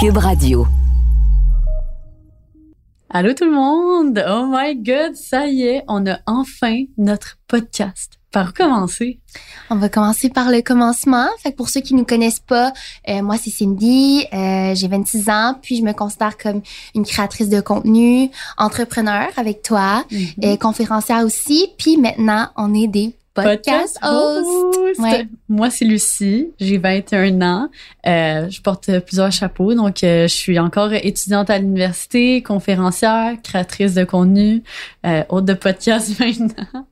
Cube Radio. Allô tout le monde! Oh my god, ça y est, on a enfin notre podcast. Par où commencer? On va commencer par le commencement. Fait que pour ceux qui nous connaissent pas, euh, moi c'est Cindy, euh, j'ai 26 ans, puis je me considère comme une créatrice de contenu, entrepreneur avec toi, Mhm. et conférencière aussi. Puis maintenant, on est des podcast, hosts. Ouais. Moi, c'est Lucie. J'ai 21 ans. Euh, je porte plusieurs chapeaux. Donc, euh, je suis encore étudiante à l'université, conférencière, créatrice de contenu, euh, hôte de podcast maintenant.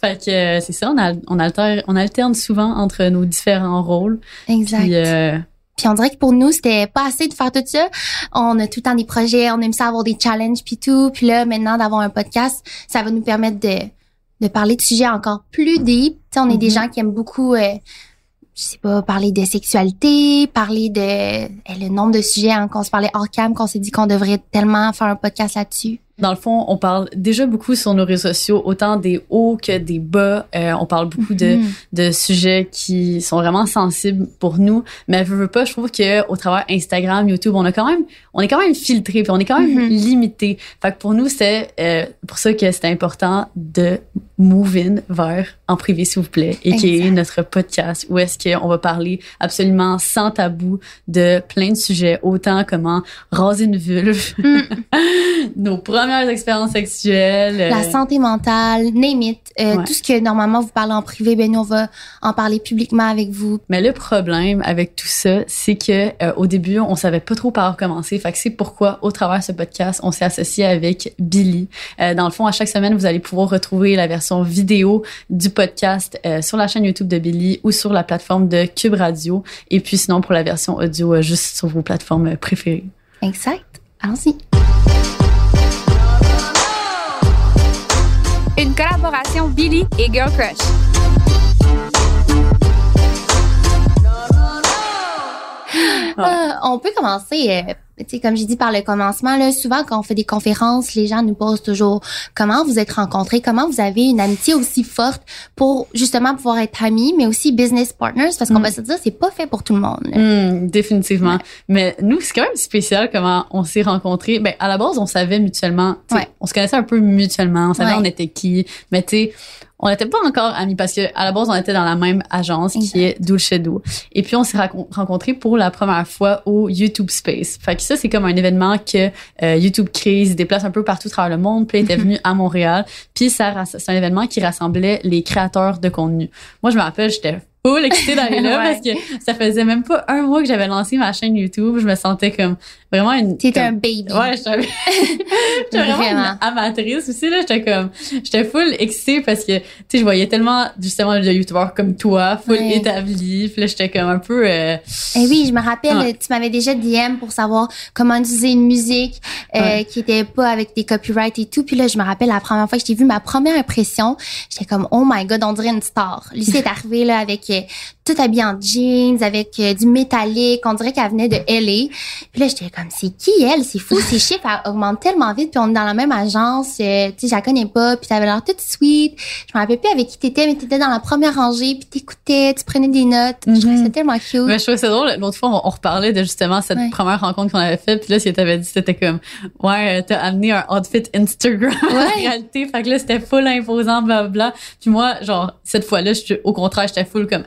fait que euh, c'est ça, on, al- on, alterne, on alterne souvent entre nos différents rôles. Exact. Puis, euh, Puis on dirait que pour nous, c'était pas assez de faire tout ça. On a tout le temps des projets, on aime ça avoir des challenges puis tout. Puis là, maintenant, d'avoir un podcast, ça va nous permettre de, de parler de sujets encore plus deep. Tu sais, on est des Mhm. gens qui aiment beaucoup, euh, je sais pas, parler de sexualité, parler de eh, le nombre de sujets hein, qu'on se parlait hors cam, qu'on s'est dit qu'on devrait tellement faire un podcast là-dessus. Dans le fond, on parle déjà beaucoup sur nos réseaux sociaux, autant des hauts que des bas. Euh, on parle beaucoup de, Mhm. de sujets qui sont vraiment sensibles pour nous. Mais veux, veux pas, je trouve que au travers Instagram, YouTube, on a quand même, on est quand même filtré, puis on est quand même Mhm. limité. Fait que pour nous, c'est euh, pour ça que c'est important de move in vers en privé, s'il vous plaît, et qui est notre podcast où est-ce qu'on va parler absolument sans tabou de plein de sujets, autant comment raser une vulve, Mm. nos premières expériences sexuelles, La euh, santé mentale, name it. Euh, Ouais. Tout ce que normalement vous parlez en privé, ben nous, on va en parler publiquement avec vous. Mais le problème avec tout ça, c'est que euh, au début, on savait pas trop par où commencer. Fait que c'est pourquoi, au travers de ce podcast, on s'est associé avec Billy. Dans le fond, à chaque semaine, vous allez pouvoir retrouver la version vidéo du podcast euh, sur la chaîne YouTube de Billy ou sur la plateforme de Cube Radio. Et puis sinon, pour la version audio, euh, juste sur vos plateformes euh, préférées. Exact. Allons-y. Une collaboration Billy et Girl Crush. Euh, on peut commencer, euh, sais, comme j'ai dit par le commencement, là, souvent quand on fait des conférences, les gens nous posent toujours comment vous êtes rencontrés, comment vous avez une amitié aussi forte pour justement pouvoir être amis, mais aussi business partners, parce qu'on Mm. va se dire, c'est pas fait pour tout le monde. Hmm, définitivement. Mais nous, c'est quand même spécial comment on s'est rencontrés. Ben, à la base, on savait mutuellement. Ouais. On se connaissait un peu mutuellement. On savait Ouais. on était qui. Mais tu sais, on n'était pas encore amis parce que à la base, on était dans la même agence qui est Dulce Do. Et puis, on s'est rencontrés pour la première fois au YouTube Space. Fait que ça, c'est comme un événement que euh, YouTube crée. Se déplacent un peu partout à travers le monde. Puis, ils étaient venus à Montréal. Puis, ça, c'est un événement qui rassemblait les créateurs de contenu. Moi, je me rappelle, j'étais full excitée d'aller là Ouais. parce que ça faisait même pas un mois que j'avais lancé ma chaîne YouTube. Je me sentais comme vraiment une. T'étais un baby. Ouais, j'étais vraiment Vraiment. une amatrice aussi là, j'étais comme j'étais full excitée parce que tu sais je voyais tellement justement de youtubeurs comme toi, full Ouais. établis, puis là j'étais comme un peu euh, Eh oui, je me rappelle, Ouais. tu m'avais déjà DM pour savoir comment utiliser une musique euh, Ouais. qui était pas avec des copyrights et tout. Puis là, je me rappelle la première fois que je t'ai vu, ma première impression, j'étais comme oh my god, on dirait une star. Lucie est arrivée là avec euh, tout habillé en jeans, avec euh, du métallique, on dirait qu'elle venait de LA. Puis là, j'étais comme c'est qui elle? C'est fou, ses chiffres elles augmentent tellement vite. Puis on est dans la même agence, euh, tu sais, je la connais pas. Puis t'avais l'air toute sweet. Je me rappelle plus avec qui t'étais, mais t'étais dans la première rangée, puis t'écoutais, tu prenais des notes. Je trouvais Mhm. ça tellement cute. mais je trouvais ça drôle l'autre fois on, on reparlait de justement cette Ouais. première rencontre qu'on avait faite puis là ce que t'avais dit c'était comme ouais euh, t'as amené un outfit Instagram en Ouais. réalité fait que là c'était full imposant blablabla puis moi genre cette fois-là au contraire j'étais full comme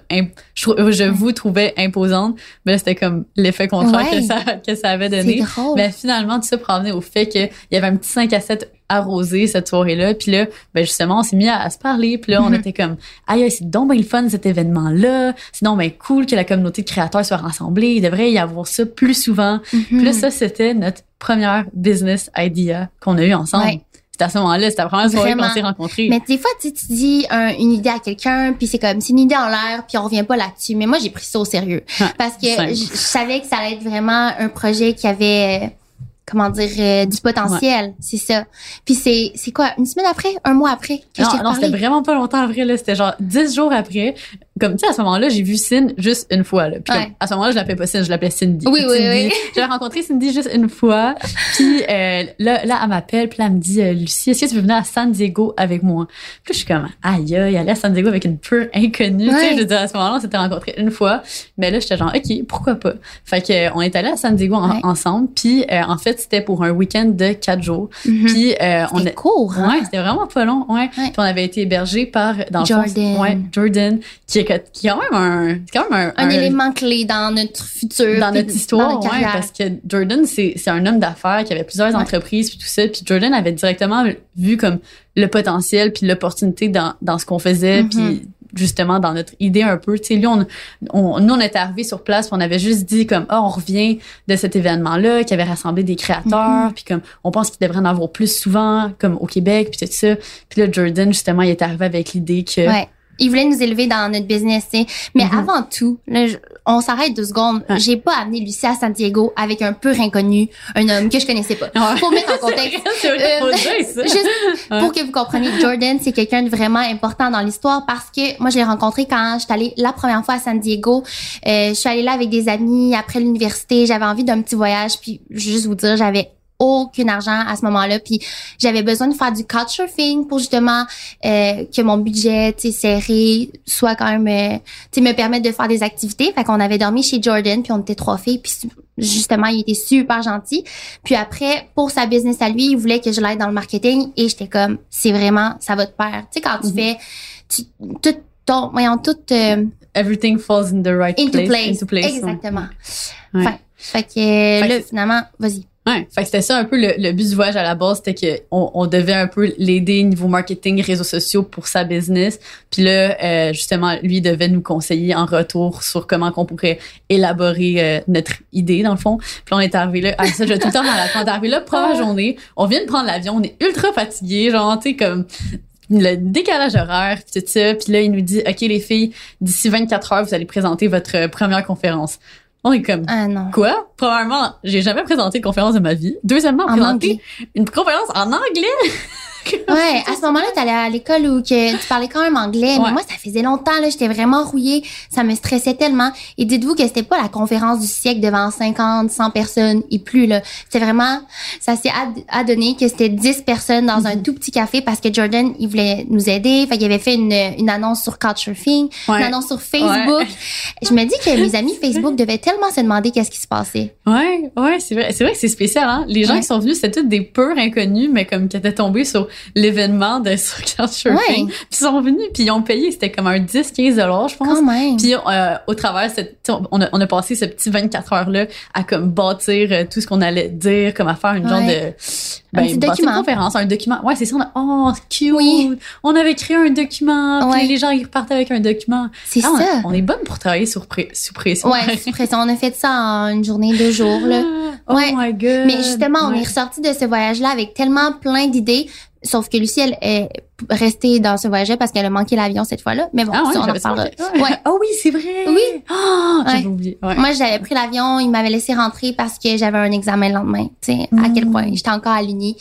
je, je vous trouvais imposante mais là c'était comme l'effet contraire Ouais. que ça que ça avait donné. Mais finalement, tout ça provenait au fait qu'il y avait un petit 5 à 7 arrosé cette soirée-là. Puis là, ben justement, on s'est mis à, à se parler. Puis là, on Mhm. était comme, aïe, c'est donc bien le fun cet événement-là. C'est donc bien cool que la communauté de créateurs soit rassemblée. Il devrait y avoir ça plus souvent. Puis là, Mhm. ça, c'était notre première business idea qu'on a eu ensemble. Ouais. C'était à ce moment-là, c'était la première soirée Vraiment. qu'on s'est rencontrés. Mais des fois, tu dis un- une idée à quelqu'un, puis c'est comme, c'est une idée en l'air, puis on revient pas là-dessus. Mais moi, j'ai pris ça au sérieux. Ouais, Parce que je, je savais que ça allait être vraiment un projet qui avait, euh, comment dire, euh, du potentiel. C'est ça. Puis c'est, c'est quoi, une semaine après, un mois après que je non, t'ai non, c'était vraiment pas longtemps après, là. C'était genre 10 jours après. Comme, tu sais, à ce moment-là, j'ai vu Cindy juste une fois, là. Puis Ouais. comme, à ce moment-là, je l'appelais pas Cindy, je l'appelais Cindy. Oui, oui, Cindy. oui. J'avais rencontré Cindy juste une fois. Puis euh, là, là, elle m'appelle, puis là, elle me dit, euh, Lucie, est-ce que tu veux venir à San Diego avec moi? Puis je suis comme, aïe, aïe, aller à San Diego avec une pure inconnue. Tu sais, je veux dire, à ce moment-là, on s'était rencontrés une fois. Mais là, j'étais genre, OK, pourquoi pas? Fait que, euh, on est allé à San Diego en- Ouais. ensemble. Puis, euh, en fait, c'était pour un week-end de quatre jours. Mhm. Puis, euh, on C'était a, court, hein? Ouais, c'était vraiment pas long, ouais. Puis on avait été hébergé par dans le fond, Jordan. ouais, Jordan, qui est qui est quand même un, c'est quand même un, Un élément clé dans notre futur. dans notre histoire, dans ouais, parce que Jordan c'est un homme d'affaires qui avait plusieurs Ouais. entreprises puis tout ça, puis Jordan avait directement vu comme le potentiel puis l'opportunité dans dans ce qu'on faisait, Mhm. puis justement dans notre idée un peu, tu sais, lui on, on nous on était arrivés sur place, puis on avait juste dit comme ah on revient de cet événement là qui avait rassemblé des créateurs, Mhm. puis comme on pense qu'il devrait en avoir plus souvent comme au Québec puis tout ça. Puis là Jordan justement il est arrivé avec l'idée que Ouais. Il voulait nous élever dans notre business, tu sais. Mais Mhm. avant tout, là, je- on s'arrête deux secondes. Ouais. J'ai pas amené Lucie à San Diego avec un pur inconnu, un homme que je connaissais pas. Ouais. Faut mettre en contexte. Vrai, Euh, faut dire ça. Juste Ouais. pour que vous compreniez, Jordan, c'est quelqu'un de vraiment important dans l'histoire parce que moi, je l'ai rencontré quand j'étais allée la première fois à San Diego. Euh, je suis allée là avec des amis après l'université. J'avais envie d'un petit voyage. Puis, je vais juste vous dire, j'avais aucun argent à ce moment-là. Puis, j'avais besoin de faire du couchsurfing pour justement euh, que mon budget, serré, soit quand même, euh, me permettre de faire des activités. Fait qu'on avait dormi chez Jordan, puis on était trois filles. Puis, justement, il était super gentil. Puis après, pour sa business à lui, il voulait que je l'aide dans le marketing et j'étais comme, c'est vraiment, ça va te pair. Tu sais, quand tu Mhm. fais, tu, tout ton, voyons, tout euh, Everything falls in the right into place. place. Into place. Exactement. Ouais. Fait, fait que Fait là, finalement, vas-y. Ouais, fait que c'était ça un peu le, le but du voyage à la base, c'était que on, on devait un peu l'aider niveau marketing, réseaux sociaux pour sa business. Puis là, euh, justement, lui devait nous conseiller en retour sur comment qu'on pourrait élaborer euh, notre idée dans le fond. Puis là, on est arrivé là, ah ça, je tout le temps dans la on est arrivé là première journée, on vient de prendre l'avion, on est ultra fatigué, genre tu sais comme le décalage horaire puis tout ça. Puis là il nous dit OK les filles d'ici 24 heures vous allez présenter votre première conférence. On est comme Ah non. Quoi? Premièrement, j'ai jamais présenté de conférence de ma vie. Deuxièmement, En présenter anglais. une conférence en anglais? Ouais, à ce moment-là, t'allais à l'école où que tu parlais quand même anglais. Ouais. Mais moi, ça faisait longtemps, là, j'étais vraiment rouillée. Ça me stressait tellement. Et dites-vous que c'était pas la conférence du siècle devant 50, 100 personnes et plus, là. C'était vraiment, ça s'est ad- adonné que c'était 10 personnes dans Mhm. un tout petit café parce que Jordan, il voulait nous aider. Fait qu'il avait fait une, une annonce sur Couchsurfing, Ouais. une annonce sur Facebook. Je me dis que mes amis Facebook devaient tellement se demander qu'est-ce qui se passait. Ouais, ouais, c'est vrai. C'est vrai que c'est spécial, hein. Les gens Ouais. qui sont venus, c'était tous des purs inconnus, mais comme qui étaient tombés sur l'événement de sur Couchsurfing. Ouais. Puis ils sont venus, puis ils ont payé. C'était comme un 10, 15 dollars, je pense. Quand même. Puis euh, au travers, cette, on, a, on a passé ce petit 24 heures-là à comme bâtir euh, tout ce qu'on allait dire, comme à faire une genre de... Ouais. Ben, petit bâtir document. Une conférence, un document. Ouais, c'est ça. On a, oh, cute. Oui. On avait créé un document. Ouais. Puis les gens, ils repartaient avec un document. C'est Ah, on- ça. On, est bonne pour travailler sous pression. Ouais, sous pression. On a fait ça en une journée, deux jours, là. Oh Ouais. my god. Mais justement, on Ouais. est ressorti de ce voyage-là avec tellement plein d'idées. Sauf que Lucie, elle est restée dans ce voyage-là parce qu'elle a manqué l'avion cette fois-là. Mais bon, Ah ouais, ça, on en oublié. Ouais. Ah oui, c'est vrai. Oui. Ah, j'avais Ouais. oublié. Ouais. Moi, j'avais pris l'avion, il m'avait laissé rentrer parce que j'avais un examen le lendemain. Tu sais, à quel Mm. point j'étais encore à l'uni.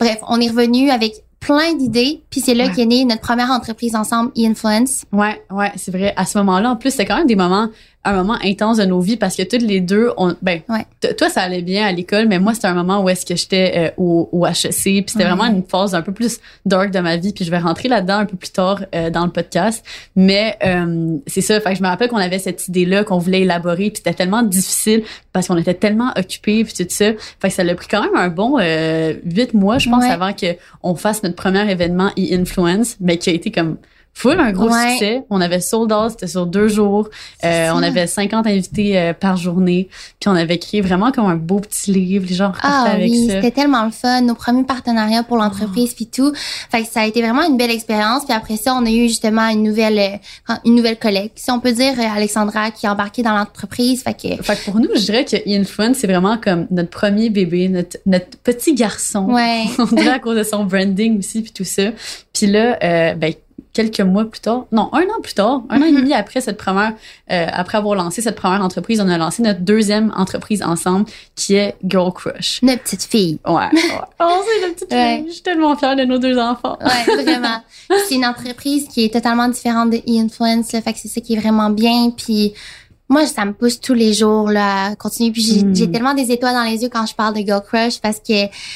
Bref, on est revenu avec plein d'idées. Puis c'est là Ouais. qu'est née notre première entreprise ensemble, E-Influence. Ouais, ouais, c'est vrai. À ce moment-là, en plus, c'était quand même des moments, un moment intense de nos vies parce que toutes les deux, on, ben, Ouais. toi, ça allait bien à l'école, mais moi, c'était un moment où est-ce que j'étais euh, au, au HEC, puis c'était Ouais. vraiment une phase un peu plus dark de ma vie, puis je vais rentrer là-dedans un peu plus tard euh, dans le podcast. Mais euh, c'est ça, fait que je me rappelle qu'on avait cette idée-là qu'on voulait élaborer, puis c'était tellement difficile parce qu'on était tellement occupés, puis tout ça. Fait que ça l'a pris quand même un bon euh, huit mois, je pense, Ouais. avant que on fasse notre premier événement e-influence, mais qui a été comme full un gros Ouais. succès. On avait sold out, c'était sur deux jours. Euh, on avait 50 invités euh, par journée. Puis on avait créé vraiment comme un beau petit livre. Les gens Ah avec oui, c'était tellement le fun, nos premiers partenariats pour l'entreprise puis tout. Fait que ça a été vraiment une belle expérience. Puis après ça, on a eu justement une nouvelle euh, une nouvelle collègue, si on peut dire, euh, Alexandra qui est embarquée dans l'entreprise. Fait que Fait que pour nous, je dirais que Influence, c'est vraiment comme notre premier bébé, notre, notre petit garçon. ouais, On dirait à cause de son branding aussi, puis tout ça. Puis là, euh, ben, quelques mois plus tard, non, un an plus tard, un an et Mhm. demi après cette première, euh, après avoir lancé cette première entreprise, on a lancé notre deuxième entreprise ensemble qui est Girl Crush. Notre petite fille. Ouais. ouais. Oh, c'est la petite Ouais. fille. Je suis tellement fière de nos deux enfants. Ouais, vraiment. c'est une entreprise qui est totalement différente de E-Influence, fait que c'est ça qui est vraiment bien. Puis moi, ça me pousse tous les jours là, à continuer. Puis j'ai Mm. j'ai tellement des étoiles dans les yeux quand je parle de Girl Crush parce que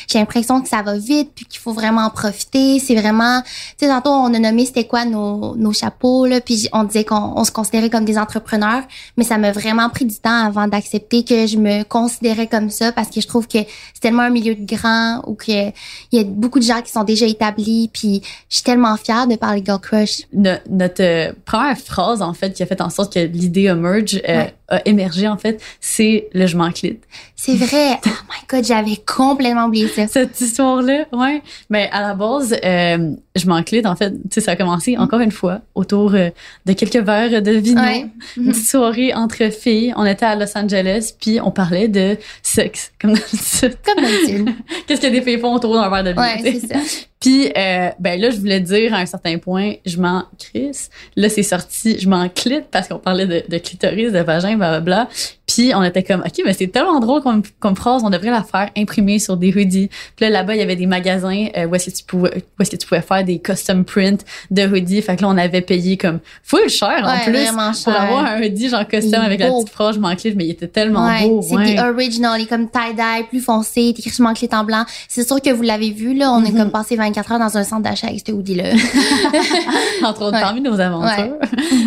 j'ai l'impression que ça va vite puis qu'il faut vraiment en profiter. C'est vraiment... Tu sais, tantôt, on a nommé c'était quoi nos, nos chapeaux, là, puis on disait qu'on on se considérait comme des entrepreneurs, mais ça m'a vraiment pris du temps avant d'accepter que je me considérais comme ça parce que je trouve que c'est tellement un milieu de grand ou que il y a beaucoup de gens qui sont déjà établis puis je suis tellement fière de parler Girl Crush. No- notre euh, première phrase, en fait, qui a fait en sorte que l'idée emerge, euh, Ouais. A émergé, en fait, c'est le je m'en clit. C'est vrai. Oh my god, j'avais complètement oublié ça. Cette histoire-là, ouais. Mais à la base, euh, je m'en clit, en fait, tu sais, ça a commencé encore une fois autour euh, de quelques verres de vino. Ouais. Une petite soirée entre filles. On était à Los Angeles, puis on parlait de sexe, comme d'habitude. Comme d'habitude. Qu'est-ce que des filles font autour d'un verre de vino? Ouais, c'est ça. Puis, euh, ben là, je voulais dire à un certain point, je m'en crisse. Là, c'est sorti, je m'en clite parce qu'on parlait de, de clitoris, de vagin, blablabla. Puis, on était comme, OK, mais c'est tellement drôle comme, comme phrase, on devrait la faire imprimer sur des hoodies. Puis là, là-bas, il y avait des magasins euh, où est-ce que tu pouvais, où est-ce que tu pouvais faire des custom print de hoodies. Fait que là, on avait payé comme full cher en Ouais, plus vraiment pour cher. avoir un hoodie genre custom avec la petite phrase, clite, mais il était tellement Ouais, beau. c'est ouais. des original, il est comme tie-dye, plus foncé, sur clé en blanc. C'est sûr que vous l'avez vu, là, on Mhm. est comme passé 24 heures dans un centre d'achat avec ce hoodie-là. entre autres parmi nos aventures.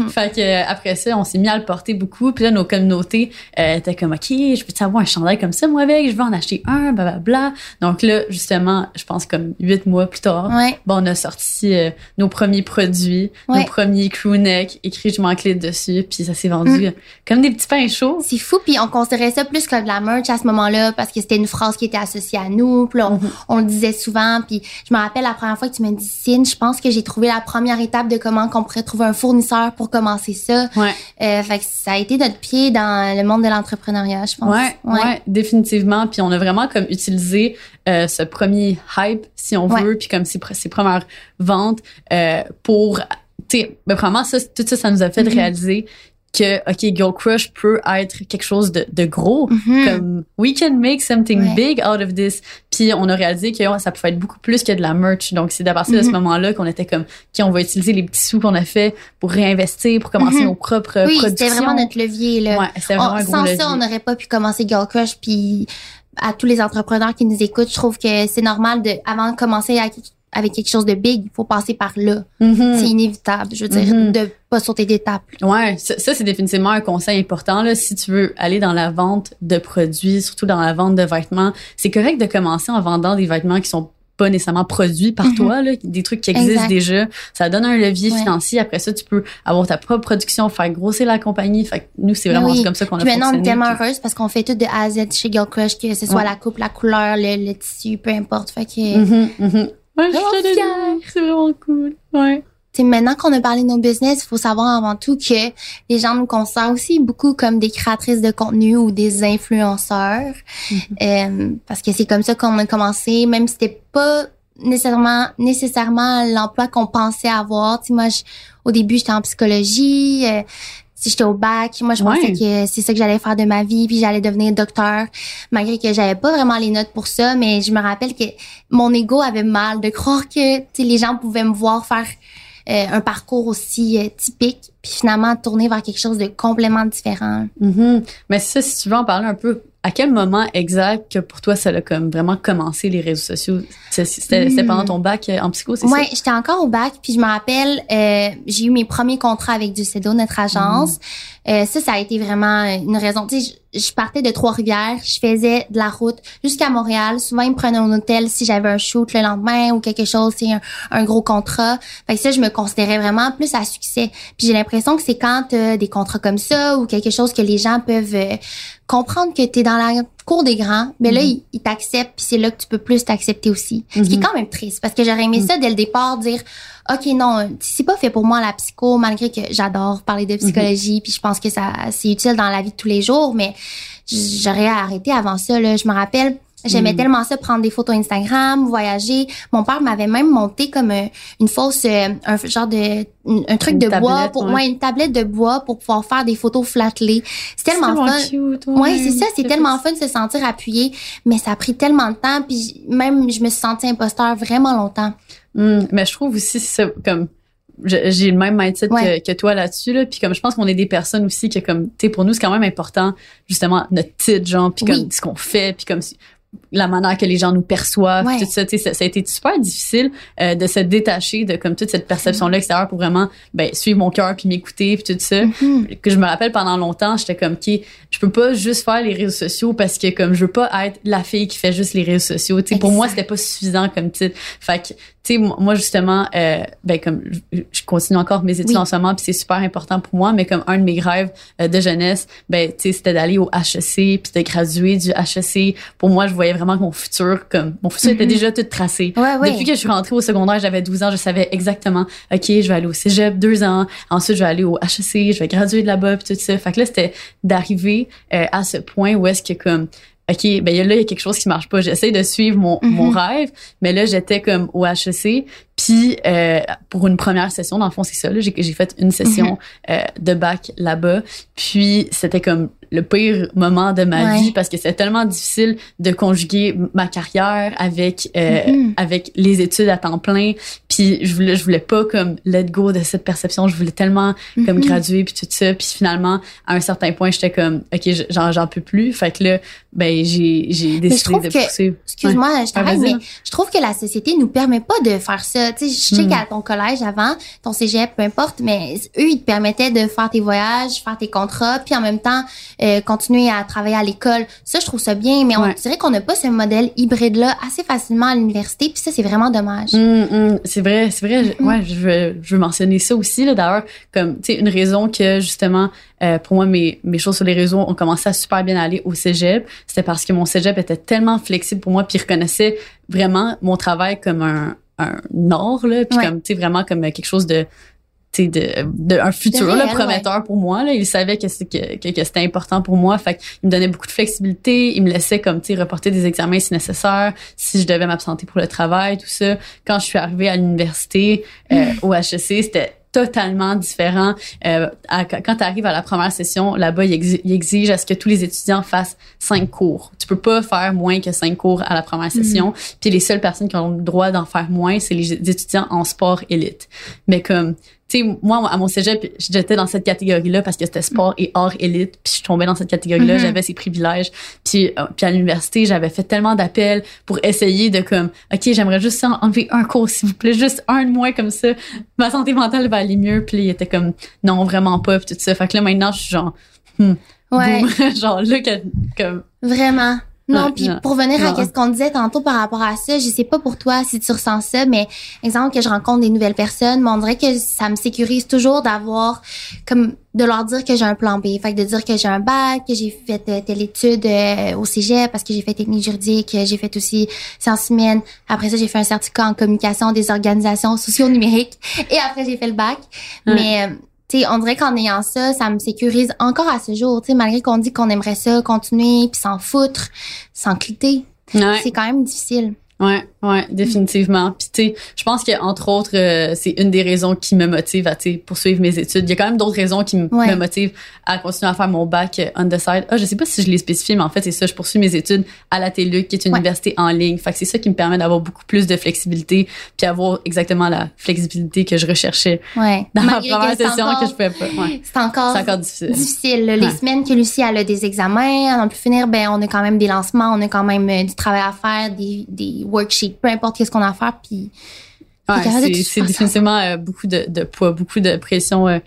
fait que euh, après ça, on s'est mis à le porter beaucoup. Puis là, nos communautés euh, étaient comme OK, je peux avoir un chandail comme ça moi avec, je veux en acheter un, blablabla. Donc là, justement, je pense comme huit mois plus tard, ouais. bon, on a sorti euh, nos premiers produits, nos premiers crew neck, écrit je m'en clé dessus, puis ça s'est vendu Mm. comme des petits pains chauds. C'est fou, puis on considérait ça plus comme de la merch à ce moment-là parce que c'était une phrase qui était associée à nous, puis on, Mhm. on le disait souvent, puis je me rappelle la première fois que tu m'as dit Cine, je pense que j'ai trouvé la première étape de comment qu'on pourrait trouver un fournisseur pour commencer ça. Ouais. Euh, fait que ça a été notre pied dans le monde de l'entrepreneuriat, je pense. Ouais, ouais, définitivement. Puis on a vraiment comme utilisé euh, ce premier hype, si on Ouais. veut, puis comme ces premières ventes euh, pour, tu sais, ben, vraiment ça, tout ça, ça nous a fait Mhm. réaliser que, ok, Girl Crush peut être quelque chose de, de gros. Mhm. Comme, we can make something Ouais. big out of this. Puis on a réalisé que oh, ça pouvait être beaucoup plus que de la merch. Donc c'est à partir de ce Mhm. moment-là qu'on était comme, ok, on va utiliser les petits sous qu'on a fait pour réinvestir, pour commencer Mhm. nos propres Oui, productions. c'était vraiment notre levier, là. Ouais, vraiment On- un gros sans levier. ça, on n'aurait pas pu commencer Girl Crush. Puis à tous les entrepreneurs qui nous écoutent, je trouve que c'est normal de, avant de commencer avec, avec quelque chose de big, il faut passer par là. Mhm. C'est inévitable. Je veux dire, Mhm. de pas sauter d'étape. Ouais, ça, ça, c'est définitivement un conseil important là. Si tu veux aller dans la vente de produits, surtout dans la vente de vêtements, c'est correct de commencer en vendant des vêtements qui sont pas nécessairement produits par Mhm. toi, là, des trucs qui existent Exact. déjà. Ça donne un levier Ouais. financier. Après ça, tu peux avoir ta propre production, faire grossir la compagnie. Fait que nous, c'est vraiment oui. comme ça qu'on a Puis maintenant, on est tellement Puis- heureuse parce qu'on fait tout de A à Z chez Girl Crush, que ce soit Ouais. la coupe, la couleur, le, le tissu, peu importe. Fait que, mhm. Ouais, je suis fière. C'est vraiment cool. Ouais. Tu sais, maintenant qu'on a parlé de nos business, il faut savoir avant tout que les gens nous considèrent aussi beaucoup comme des créatrices de contenu ou des influenceurs. Euh, parce que c'est comme ça qu'on a commencé, même si c'était pas nécessairement nécessairement l'emploi qu'on pensait avoir. Tu sais, moi, je- au début, j'étais en psychologie. euh, si j'étais au bac, moi je pensais que c'est ça que j'allais faire de ma vie, puis j'allais devenir docteur, malgré que j'avais pas vraiment les notes pour ça, mais je me rappelle que mon ego avait mal de croire que les gens pouvaient me voir faire euh, un parcours aussi euh, typique, puis finalement tourner vers quelque chose de complètement différent. Mhm. Mais ça, si tu veux en parler un peu, à quel moment exact que pour toi ça a comme vraiment commencé les réseaux sociaux? C'était pendant ton bac euh, en psycho, c'est Ouais, j'étais encore au bac, puis je me rappelle, euh, j'ai eu mes premiers contrats avec Ducedo, notre agence. Euh, ça, ça a été vraiment une raison. Tu sais, je, je partais de Trois-Rivières, je faisais de la route jusqu'à Montréal. Souvent, ils me prenaient un hôtel si j'avais un shoot le lendemain ou quelque chose, c'est un, un gros contrat. Fait que ça, je me considérais vraiment plus à succès. Puis j'ai l'impression que c'est quand t'as des contrats comme ça ou quelque chose que les gens peuvent euh, comprendre que t'es dans la cour des grands, mais là, Mhm. ils, ils t'acceptent, puis c'est là que tu peux plus t'accepter aussi. Ce qui est Mhm. quand même triste, parce que j'aurais aimé ça dès le départ, dire, OK, non, c'est pas fait pour moi la psycho, malgré que j'adore parler de psychologie, puis je pense que ça c'est utile dans la vie de tous les jours, mais j'aurais arrêté avant ça. Là. Je me rappelle, J'aimais Mm. tellement ça, prendre des photos Instagram, voyager. Mon père m'avait même monté comme une fausse, euh, un genre de, un truc Une de bois pour ouais. moi, une tablette de bois pour pouvoir faire des photos flattelées. C'est tellement fun. cute. Ouais, c'est ça, c'est tellement fun de se sentir appuyé, mais ça a pris tellement de temps, puis même je me suis sentie imposteur vraiment longtemps. Hum, mais je trouve aussi ça comme j'ai le même mindset Ouais. que, que toi là-dessus là puis comme je pense qu'on est des personnes aussi que comme tu sais pour nous c'est quand même important justement notre titre genre puis Oui. comme ce qu'on fait puis comme la manière que les gens nous perçoivent Ouais. tout ça tu sais ça, ça a été super difficile euh, de se détacher de comme toute cette perception là extérieure pour vraiment ben suivre mon cœur puis m'écouter puis tout ça Mhm. que je me rappelle pendant longtemps, j'étais comme OK, je peux pas juste faire les réseaux sociaux parce que comme je veux pas être la fille qui fait juste les réseaux sociaux. Tu sais, pour moi, c'était pas suffisant comme titre. Fait que tu sais moi justement euh, ben comme je, je continue encore mes études Oui. en ce moment puis c'est super important pour moi mais comme un de mes rêves euh, de jeunesse ben tu sais c'était d'aller au HEC puis de graduer du HEC pour moi je voyais vraiment que mon futur comme mon futur était Mhm. déjà tout tracé Ouais, ouais. depuis que je suis rentrée au secondaire, j'avais 12 ans, je savais exactement, OK, je vais aller au cégep deux ans, ensuite je vais aller au HEC, je vais graduer de là-bas, puis tout ça. Fait que là, c'était d'arriver euh, à ce point où est-ce que comme, OK, ben là, il y a quelque chose qui marche pas. J'essaie de suivre mon, Mhm. mon rêve, mais là, j'étais comme au HEC, puis euh, pour une première session, dans le fond, c'est ça, là, j'ai j'ai fait une session euh, de bac là-bas, puis c'était comme le pire moment de ma Ouais. vie parce que c'était tellement difficile de conjuguer ma carrière avec euh, Mhm. avec les études à temps plein puis je voulais je voulais pas comme let go de cette perception je voulais tellement comme Mhm. graduer puis tout ça puis finalement à un certain point j'étais comme ok je- j'en j'en peux plus fait que là ben j'ai j'ai décidé de poursuivre Excuse-moi, je t'arrête, mais je trouve que la société nous permet pas de faire ça. Tu sais, je sais Mm. qu'à ton collège avant, ton cégep, peu importe, mais eux, ils te permettaient de faire tes voyages, faire tes contrats, puis en même temps, euh, continuer à travailler à l'école. Ça, je trouve ça bien, mais on Ouais. dirait qu'on n'a pas ce modèle hybride-là assez facilement à l'université, puis ça, c'est vraiment dommage. Hum, hum, c'est vrai, c'est vrai. je-. Ouais, je veux, je veux mentionner ça aussi là. D'ailleurs, comme tu sais, une raison que justement, euh, pour moi, mes mes choses sur les réseaux ont commencé à super bien aller au cégep, c'était parce que mon cégep était tellement flexible pour moi, puis il reconnaissait vraiment mon travail comme un un or là, puis Ouais. comme tu sais vraiment comme quelque chose de de, de un futur réel, là, prometteur pour moi là il savait que que, que, que c'était important pour moi fait qu'il me donnait beaucoup de flexibilité il me laissait comme tu sais reporter des examens si nécessaire si je devais m'absenter pour le travail tout ça quand je suis arrivée à l'université euh, au HEC c'était totalement différent. Euh, à- quand tu arrives à la première session, là-bas, ils exi- ils exigent à ce que tous les étudiants fassent cinq cours. Tu peux pas faire moins que cinq cours à la première session. Puis les seules personnes qui ont le droit d'en faire moins, c'est les étudiants en sport élite. Mais comme tu sais, moi, à mon cégep, j'étais dans cette catégorie-là parce que c'était sport et art élite. Puis je tombais dans cette catégorie-là, Mhm. j'avais ces privilèges. Puis, euh, puis à l'université, j'avais fait tellement d'appels pour essayer de comme, OK, j'aimerais juste en- enlever un cours, s'il vous plaît, juste un de moins comme ça. Ma santé mentale va aller mieux. Puis il était comme, non, vraiment pas, puis tout ça. Fait que là, maintenant, je suis genre, Ouais, boum. genre là, que, comme, vraiment. Non, puis pour venir à ce qu'on disait tantôt par rapport à ça, je sais pas pour toi si tu ressens ça, mais exemple que je rencontre des nouvelles personnes, mais on dirait que ça me sécurise toujours d'avoir comme de leur dire que j'ai un plan B, fait que de dire que j'ai un bac, que j'ai fait euh, telle étude euh, au cégep parce que j'ai fait technique juridique, que j'ai fait aussi sciences humaines. Après ça, j'ai fait un certificat en communication des organisations socio-numériques et après j'ai fait le bac. Mais euh, sais, on dirait qu'en ayant ça, ça me sécurise encore à ce jour. Tu sais, malgré qu'on dit qu'on aimerait ça continuer puis s'en foutre, s'en clitter, ouais. c'est quand même difficile. Ouais, ouais, définitivement. Puis tu sais, je pense que entre autres, euh, c'est une des raisons qui me motive à tu sais, poursuivre mes études. Il y a quand même d'autres raisons qui Ouais. me motivent à continuer à faire mon bac euh, on the side. Ah, je sais pas si je l'ai spécifié, mais en fait c'est ça. Je poursuis mes études à la TELUC, qui est une Ouais. université en ligne. Fait que c'est ça qui me permet d'avoir beaucoup plus de flexibilité, puis avoir exactement la flexibilité que je recherchais Ouais. dans Malgré la première que c'est session encore- que je pouvais pas. Ouais. C'est encore, encore difficile. difficile. Les semaines que Lucie elle a des examens, à n'en plus finir, ben on a quand même des lancements, on a quand même euh, du travail à faire, des, des worksheets, peu importe qu'est-ce qu'on a à faire. Puis Ouais, c'est définitivement euh, beaucoup de, de poids, beaucoup de pression euh,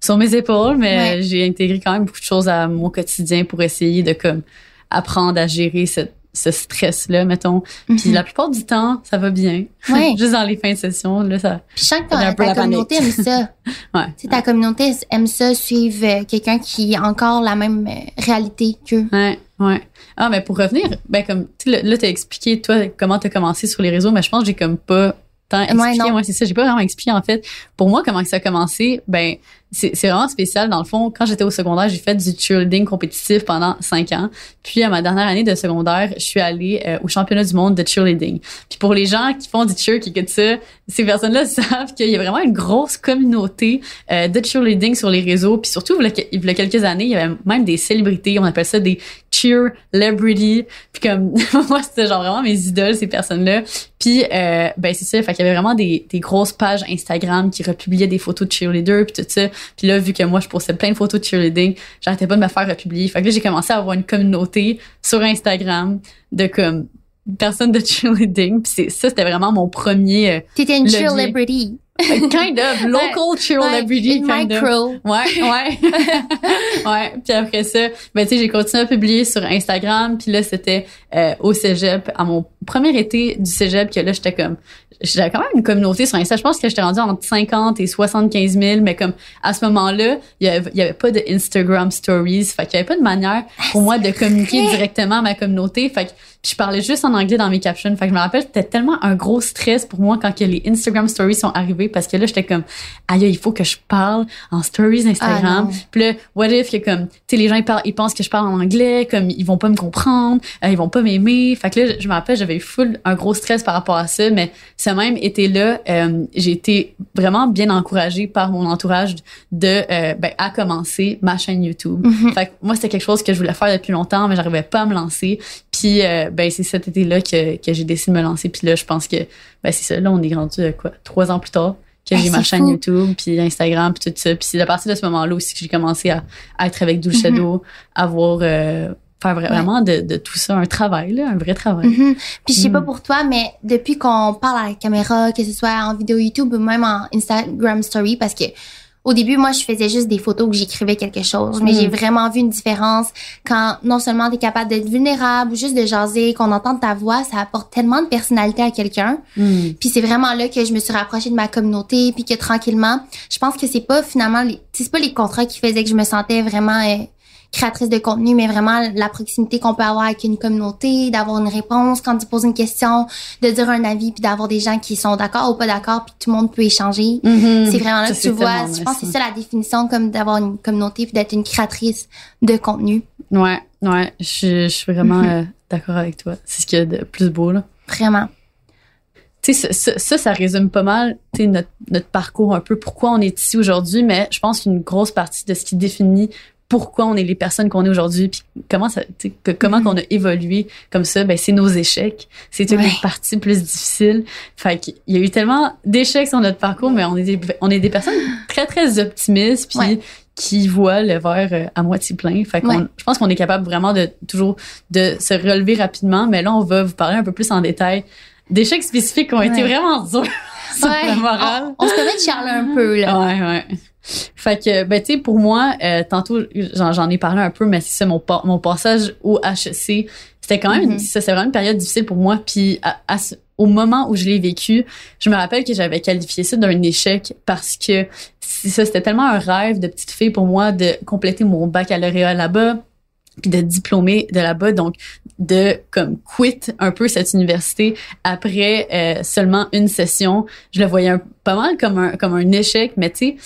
sur mes épaules, mais Ouais. j'ai intégré quand même beaucoup de choses à mon quotidien pour essayer de comme apprendre à gérer ce, ce stress-là, mettons. Puis Mhm. la plupart du temps, ça va bien. Ouais. Juste dans les fins de session, là, ça. Puis je sens que ta, un peu ta la communauté aime ça. Ouais. Tu sais, ta communauté aime ça, suivre euh, quelqu'un qui a encore la même euh, réalité qu'eux. Ouais, ouais. Ah, mais pour revenir, ben comme tu là, t'as expliqué toi comment t'as commencé sur les réseaux, mais je pense que j'ai comme pas tant expliqué. Moi, c'est ça. J'ai pas vraiment expliqué, en fait. Pour moi, comment ça a commencé, ben, c'est vraiment spécial. Dans le fond, quand j'étais au secondaire, j'ai fait du cheerleading compétitif pendant cinq ans. Puis, à ma dernière année de secondaire, je suis allée euh, au championnat du monde de cheerleading. Puis, pour les gens qui font du cheer, qui écoutent ça, ces personnes-là savent qu'il y a vraiment une grosse communauté euh, de cheerleading sur les réseaux. Puis, surtout, il y a- quelques années, il y avait même des célébrités. On appelle ça des cheer. Puis, comme, moi, c'était genre vraiment mes idoles, ces personnes-là. Puis, euh, ben c'est ça. Fait qu'il y avait vraiment des, des grosses pages Instagram qui republiaient des photos de cheerleaders puis tout ça. Puis là, vu que moi, je postais plein de photos de cheerleading, j'arrêtais pas de me faire republier. Fait que là, j'ai commencé à avoir une communauté sur Instagram de comme personnes de cheerleading. Puis c'est- ça, c'était vraiment mon premier euh, T'étais une Levier. Kind of local cheerlebrity une kind of. Ouais, ouais. ouais. Puis après ça, ben tu sais, j'ai continué à publier sur Instagram. Puis là, c'était euh, au cégep, à mon premier été du cégep, que là, j'étais comme... J'avais quand même une communauté sur Insta. Je pense que j'étais rendue entre 50 et 75 000. Mais comme à ce moment-là, il y avait, il y avait pas de Instagram Stories. Fait qu'il y avait pas de manière pour moi de communiquer directement à ma communauté. Fait que je parlais juste en anglais dans mes captions. Fait que je me rappelle, c'était tellement un gros stress pour moi quand que les Instagram Stories sont arrivés parce que là, j'étais comme, aïe, il faut que je parle en Stories Instagram. Ah. Puis là, what if que comme, tu sais, les gens ils, parlent, ils pensent que je parle en anglais, comme ils vont pas me comprendre, euh, ils vont pas m'aimer. Fait que là, je me rappelle, j'avais eu full un gros stress par rapport à ça, mais ce même été-là, euh, j'ai été vraiment bien encouragée par mon entourage de, euh, ben, à commencer ma chaîne YouTube. Mhm. Fait que moi, c'était quelque chose que je voulais faire depuis longtemps, mais j'arrivais pas à me lancer. Puis, euh, ben, c'est cet été-là que, que j'ai décidé de me lancer. Puis là, je pense que, ben, c'est ça. Là, on est rendu, euh, quoi, trois ans plus tard que Ah, j'ai ma chaîne fou. YouTube, puis Instagram, puis tout ça. Puis c'est à partir de ce moment-là aussi que j'ai commencé à, à être avec Dulce Mhm. Shadow, à voir, euh, faire vra- vraiment de, de tout ça un travail, là, un vrai travail. Mhm. Puis je sais pas Mm. pour toi, mais depuis qu'on parle à la caméra, que ce soit en vidéo YouTube ou même en Instagram Story, parce que au début, moi, je faisais juste des photos où j'écrivais quelque chose, mais j'ai vraiment vu une différence quand non seulement tu es capable d'être vulnérable ou juste de jaser, qu'on entende ta voix, ça apporte tellement de personnalité à quelqu'un. Mm. Puis c'est vraiment là que je me suis rapprochée de ma communauté, puis que tranquillement, je pense que c'est pas finalement, c'est pas les contrats qui faisaient que je me sentais vraiment euh, créatrice de contenu, mais vraiment la proximité qu'on peut avoir avec une communauté, d'avoir une réponse quand tu poses une question, de dire un avis, puis d'avoir des gens qui sont d'accord ou pas d'accord, puis tout le monde peut échanger. Mhm. C'est vraiment là Ça, que tu vois, je pense que c'est ça la définition comme d'avoir une communauté puis d'être une créatrice de contenu. Ouais, ouais, je, je suis vraiment Mhm. euh, d'accord avec toi. C'est ce qu'il y a de plus beau, là. Vraiment. Tu sais, ça, ça, résume pas mal notre, notre parcours un peu, pourquoi on est ici aujourd'hui, mais je pense qu'une grosse partie de ce qui définit pourquoi on est les personnes qu'on est aujourd'hui, puis comment ça, que- comment Mhm. qu'on a évolué comme ça, ben c'est nos échecs, c'est toutes Ouais. les parties plus difficiles. Fait qu'il y a eu tellement d'échecs sur notre parcours, mais on est des, on est des personnes très très optimistes, puis Ouais. qui voient le verre euh, à moitié plein. Fait qu'on, Ouais. je pense qu'on est capable vraiment de toujours de se relever rapidement, mais là on va vous parler un peu plus en détail d'échecs spécifiques qui ont été vraiment durs sur la morale. On, on se permet de charler un peu, là. Ouais, ouais. Fait que, ben, tu sais, pour moi, euh, tantôt, j'en, j'en ai parlé un peu, mais c'est ça, mon, mon passage au HEC, c'était quand même, Mhm. ça, c'est vraiment une période difficile pour moi. Puis, à- à au moment où je l'ai vécu, je me rappelle que j'avais qualifié ça d'un échec parce que ça, c'était tellement un rêve de petite fille pour moi de compléter mon baccalauréat là-bas puis de diplômer de là-bas donc de comme quit un peu cette université après euh, seulement une session je le voyais un- pas mal comme un comme un échec mais tu sais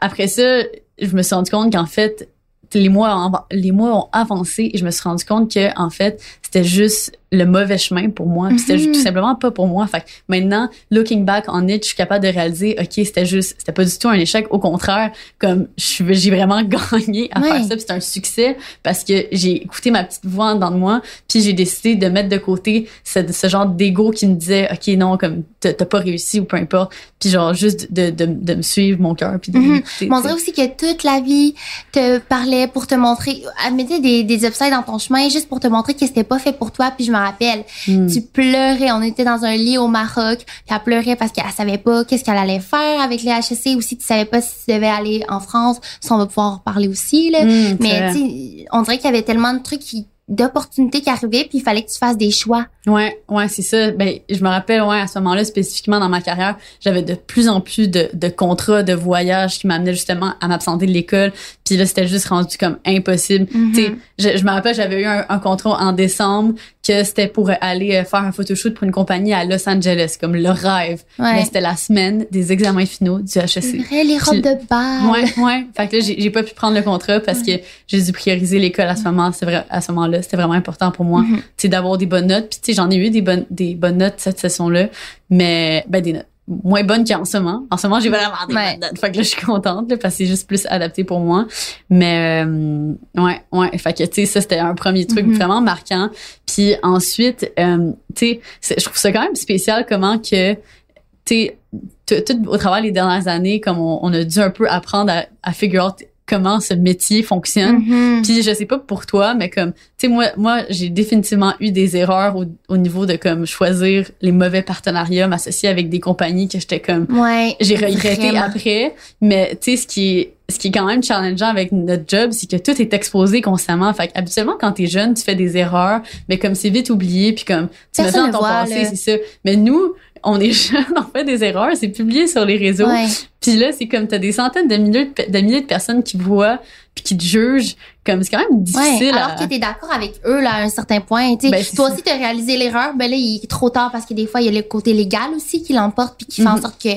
après ça je me suis rendu compte qu'en fait les mois ont, les mois ont avancé et je me suis rendu compte que en fait c'était juste le mauvais chemin pour moi puis c'était Mhm. tout simplement pas pour moi fait que maintenant looking back on it je suis capable de réaliser ok c'était juste c'était pas du tout un échec au contraire comme j'ai vraiment gagné à Ouais. faire ça puis c'est un succès parce que j'ai écouté ma petite voix en dedans de moi puis j'ai décidé de mettre de côté ce, ce genre d'ego qui me disait ok non comme t'as pas réussi ou peu importe puis genre juste de, de, de me suivre mon cœur puis de m'écouter, Mais on dirait aussi que toute la vie te parlait pour te montrer, elle mettait des, des obstacles dans ton chemin juste pour te montrer que c'était pas fait pour toi. Puis je me rappelle, Mm. tu pleurais. On était dans un lit au Maroc. Puis elle pleurait parce qu'elle savait pas qu'est-ce qu'elle allait faire avec les HEC. Aussi, tu savais pas si tu devais aller en France. Ça, on va pouvoir en parler aussi, là. Mm, Mais on dirait qu'il y avait tellement de trucs qui d'opportunités qui arrivaient puis il fallait que tu fasses des choix. Ouais, ouais, c'est ça. Ben, je me rappelle, ouais, à ce moment-là, spécifiquement dans ma carrière, j'avais de plus en plus de, de contrats de voyage qui m'amenaient justement à m'absenter de l'école. Puis là, c'était juste rendu comme impossible. Sais, je, je me rappelle, j'avais eu un, un contrat en décembre que c'était pour aller euh, faire un photoshoot pour une compagnie à Los Angeles, comme le rêve. Ouais. Mais c'était la semaine des examens finaux du HEC. vrai, les robes Puis- de bal. Ouais, ouais. Fait que là, j'ai pas pu prendre le contrat parce que j'ai dû prioriser l'école à ce moment, c'est vrai, à ce moment-là. C'était vraiment important pour moi, Mhm. tu sais, d'avoir des bonnes notes. Puis tu sais, j'en ai eu des bonnes, des bonnes notes cette session-là, mais ben des notes moins bonnes qu'en ce moment. En ce moment, j'ai vraiment des Ouais. bonnes. Fait que là, je suis contente là, parce que c'est juste plus adapté pour moi. Mais euh, ouais, ouais. Fait que tu sais, ça c'était un premier truc Mhm. vraiment marquant. Puis ensuite, euh, tu sais, je trouve ça quand même spécial comment que tu sais, tout au travers des dernières années, comme on, on a dû un peu apprendre à, à figure out comment ce métier fonctionne. Mhm. Puis je sais pas pour toi, mais comme tu sais moi moi j'ai définitivement eu des erreurs au, au niveau de comme choisir les mauvais partenariats, m'associer avec des compagnies que j'étais comme Ouais. j'ai regretté vraiment. après, mais tu sais ce qui est ce qui est quand même challengeant avec notre job, c'est que tout est exposé constamment. Fait habituellement quand t'es jeune, tu fais des erreurs, mais comme c'est vite oublié, puis comme tu mets ça dans ton voit, passé, c'est ça. Mais nous, on est jeunes, on fait des erreurs, c'est publié sur les réseaux. Ouais. Puis là, c'est comme t'as des centaines de milliers de, milliers de personnes qui voient puis qui te jugent. Comme c'est quand même Ouais, difficile. alors à... que t'es d'accord avec eux là à un certain point. Tu sais, Ben, toi aussi t'as réalisé l'erreur, ben là il est trop tard parce que des fois il y a le côté légal aussi qui l'emporte puis qui fait en Mhm. sorte que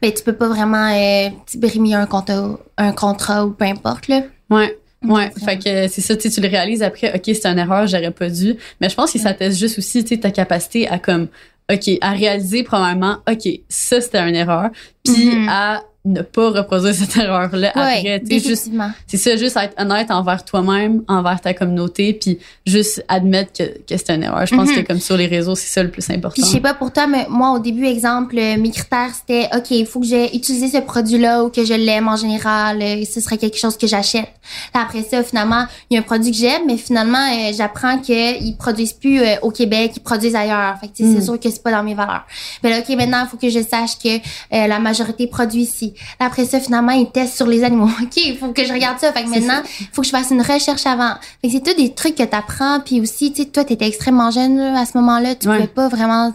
ben tu peux pas vraiment euh, brimer un contrat, un contrat ou peu importe là. Ouais. Ouais, fait que c'est ça, tu le réalises après, ok, c'est une erreur, j'aurais pas dû. Mais je pense que ça teste juste aussi, tu ta capacité à comme, ok, à réaliser premièrement, ok, ça c'était une erreur, puis Mhm. à ne pas reproduire cette erreur-là après, ouais, sais, juste. C'est ça, juste être honnête envers toi-même, envers ta communauté, puis juste admettre que, que c'est une erreur. Je pense Mhm. que comme sur les réseaux, c'est ça le plus important. Puis je sais pas pour toi, mais moi au début, exemple, euh, mes critères c'était OK, il faut que j'ai utilisé ce produit-là ou que je l'aime en général, euh, ce serait quelque chose que j'achète. Après ça, finalement, il y a un produit que j'aime, mais finalement, euh, j'apprends qu'ils produisent plus euh, au Québec, ils produisent ailleurs. Fait que sais, Mm. c'est sûr que c'est pas dans mes valeurs. Mais là, OK, maintenant, il faut que je sache que euh, la majorité produit ici. Après ça, finalement, ils testent sur les animaux. OK, il faut que je regarde ça. Fait que maintenant, il faut que je fasse une recherche avant. Fait que c'est tout des trucs que tu apprends. Puis aussi, tu sais, toi, t'étais extrêmement jeune là, à ce moment-là. Tu Ouais. pouvais pas vraiment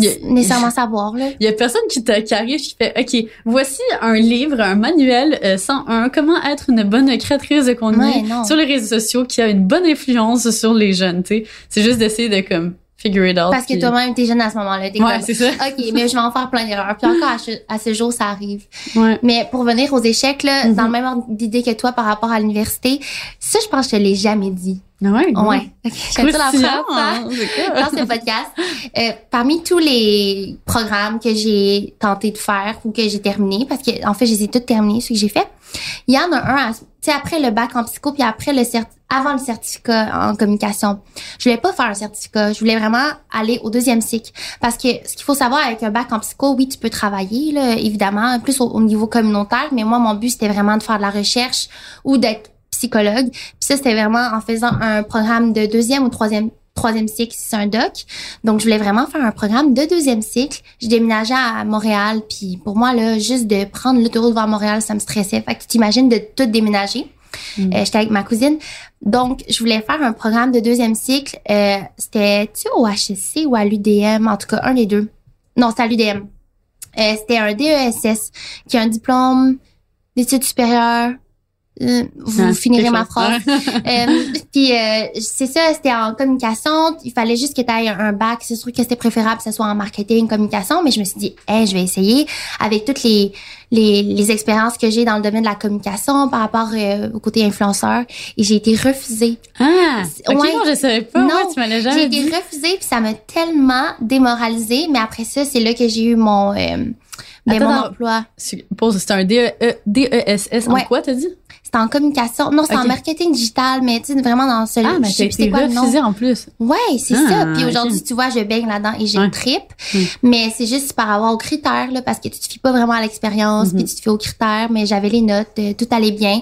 a- nécessairement savoir. Là. Il y a personne qui, te, qui arrive qui fait OK, voici un livre, un manuel euh, 101, comment être une bonne créatrice de contenu Ouais, sur les réseaux sociaux qui a une bonne influence sur les jeunes, tu sais. C'est juste d'essayer de comme figure it out. Parce que puis- toi-même, t'es jeune à ce moment-là. T'es Ouais, comme, c'est ça. OK, mais je vais en faire plein d'erreurs. Puis encore, à ce, à ce jour, ça arrive. Ouais. Mais pour venir aux échecs, là, Mhm. dans le même ordre d'idée que toi par rapport à l'université, ça, je pense que je te l'ai jamais dit. Ah Ouais. Ouais. OK, je vais la fois. hein, cool. dans ce podcast. Euh, parmi tous les programmes que j'ai tenté de faire ou que j'ai terminé, parce que en fait, je les ai tous terminés, ceux que j'ai fait, il y en a un, tu après le bac en psycho, puis après le avant le certificat en communication. Je voulais pas faire un certificat, je voulais vraiment aller au deuxième cycle. Parce que ce qu'il faut savoir avec un bac en psycho, oui, tu peux travailler, là, évidemment, plus au, au niveau communautaire, mais moi, mon but, c'était vraiment de faire de la recherche ou d'être psychologue. Puis ça, c'était vraiment en faisant un programme de deuxième ou troisième troisième cycle si c'est un doc. Donc, je voulais vraiment faire un programme de deuxième cycle. Je déménageais à Montréal, puis pour moi, là, juste de prendre l'autoroute vers Montréal, ça me stressait. Fait que tu t'imagines de tout déménager. Mm. Euh, J'étais avec ma cousine. Donc, je voulais faire un programme de deuxième cycle. Euh, C'était-tu au HSC ou à l'UDM? En tout cas, un des deux. Non, c'était à l'UDM. Euh, C'était un DESS, qui a un diplôme d'études supérieures. Euh, vous Ah, finirez ma phrase. Euh, puis euh, c'est ça, c'était en communication. Il fallait juste que tu aies un bac. C'est sûr que c'était préférable que ce soit en marketing, communication, mais je me suis dit, hey, je vais essayer avec toutes les les, les expériences que j'ai dans le domaine de la communication par rapport euh, au côté influenceur. Et j'ai été refusée. Ah, ok, Ouais. non, je savais pas. Non, ouais, tu m'as J'ai jamais été dit. refusée puis ça m'a tellement démoralisée. Mais après ça, c'est là que j'ai eu mon euh, ben, Attends, mon emploi. Pause, c'était un DE, DESS en Ouais. quoi, t'as dit? C'était en communication. Non, Ok. en marketing digital, mais tu sais, vraiment dans ce... Ah, mais c'est quoi le nom. en plus. Ouais, c'est Ah, ça. Puis ok. aujourd'hui, tu vois, je baigne là-dedans et j'ai Ouais. une trip. Mm. Mais c'est juste par rapport aux critères, là, parce que tu te fies pas vraiment à l'expérience, Mhm. puis tu te fies aux critères, mais j'avais les notes, euh, tout allait bien.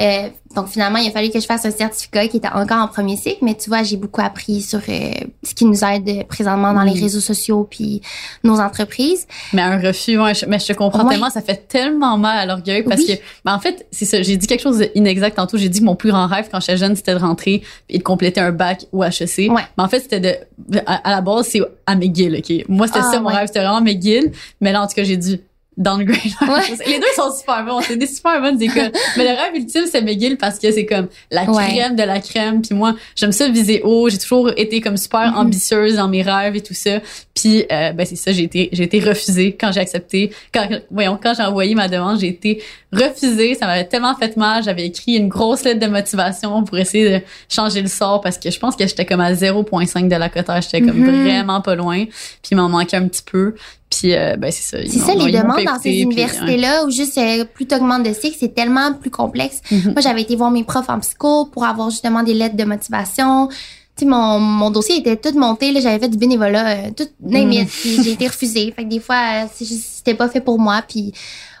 Euh, donc finalement, il a fallu que je fasse un certificat qui était encore en premier cycle, mais tu vois, j'ai beaucoup appris sur euh, ce qui nous aide euh, présentement dans les réseaux sociaux puis nos entreprises. Mais un refus, ouais, je- mais je te comprends Ouais. tellement, ça fait tellement mal à l'orgueil parce Oui. que, ben en fait, c'est ça, j'ai dit quelque chose d'inexact tantôt. J'ai dit que mon plus grand rêve quand j'étais jeune, c'était de rentrer et de compléter un bac ou HEC. Ouais. Mais en fait, c'était de, à, à la base, c'est à McGill, OK? Moi, c'était Ah, ça, mon rêve, c'était vraiment McGill. Mais là, en tout cas, j'ai Ouais. Les deux sont super bons, c'est des super bonnes écoles. Mais le rêve ultime, c'est McGill parce que c'est comme la Ouais. crème de la crème. Puis moi, j'aime ça viser haut. J'ai toujours été comme super Mhm. ambitieuse dans mes rêves et tout ça. Puis euh, ben c'est ça, j'ai été j'ai été refusée quand j'ai accepté. Quand voyons, quand j'ai envoyé ma demande, j'ai été refusée. Ça m'avait tellement fait mal. J'avais écrit une grosse lettre de motivation pour essayer de changer le sort parce que je pense que j'étais comme à 0.5 de la cotère. J'étais comme Mhm. vraiment pas loin. Puis il m'en manquait un petit peu. Puis euh, ben c'est ça. C'est les demandes dans ces universités-là, où juste euh, plus de cycle, c'est tellement plus complexe. Mhm. Moi, j'avais été voir mes profs en psycho pour avoir justement des lettres de motivation. Tu sais, mon, mon dossier était tout monté, j'avais fait du bénévolat, euh, tout puis j'ai été refusée. Fait que des fois, euh, c'était pas fait pour moi, puis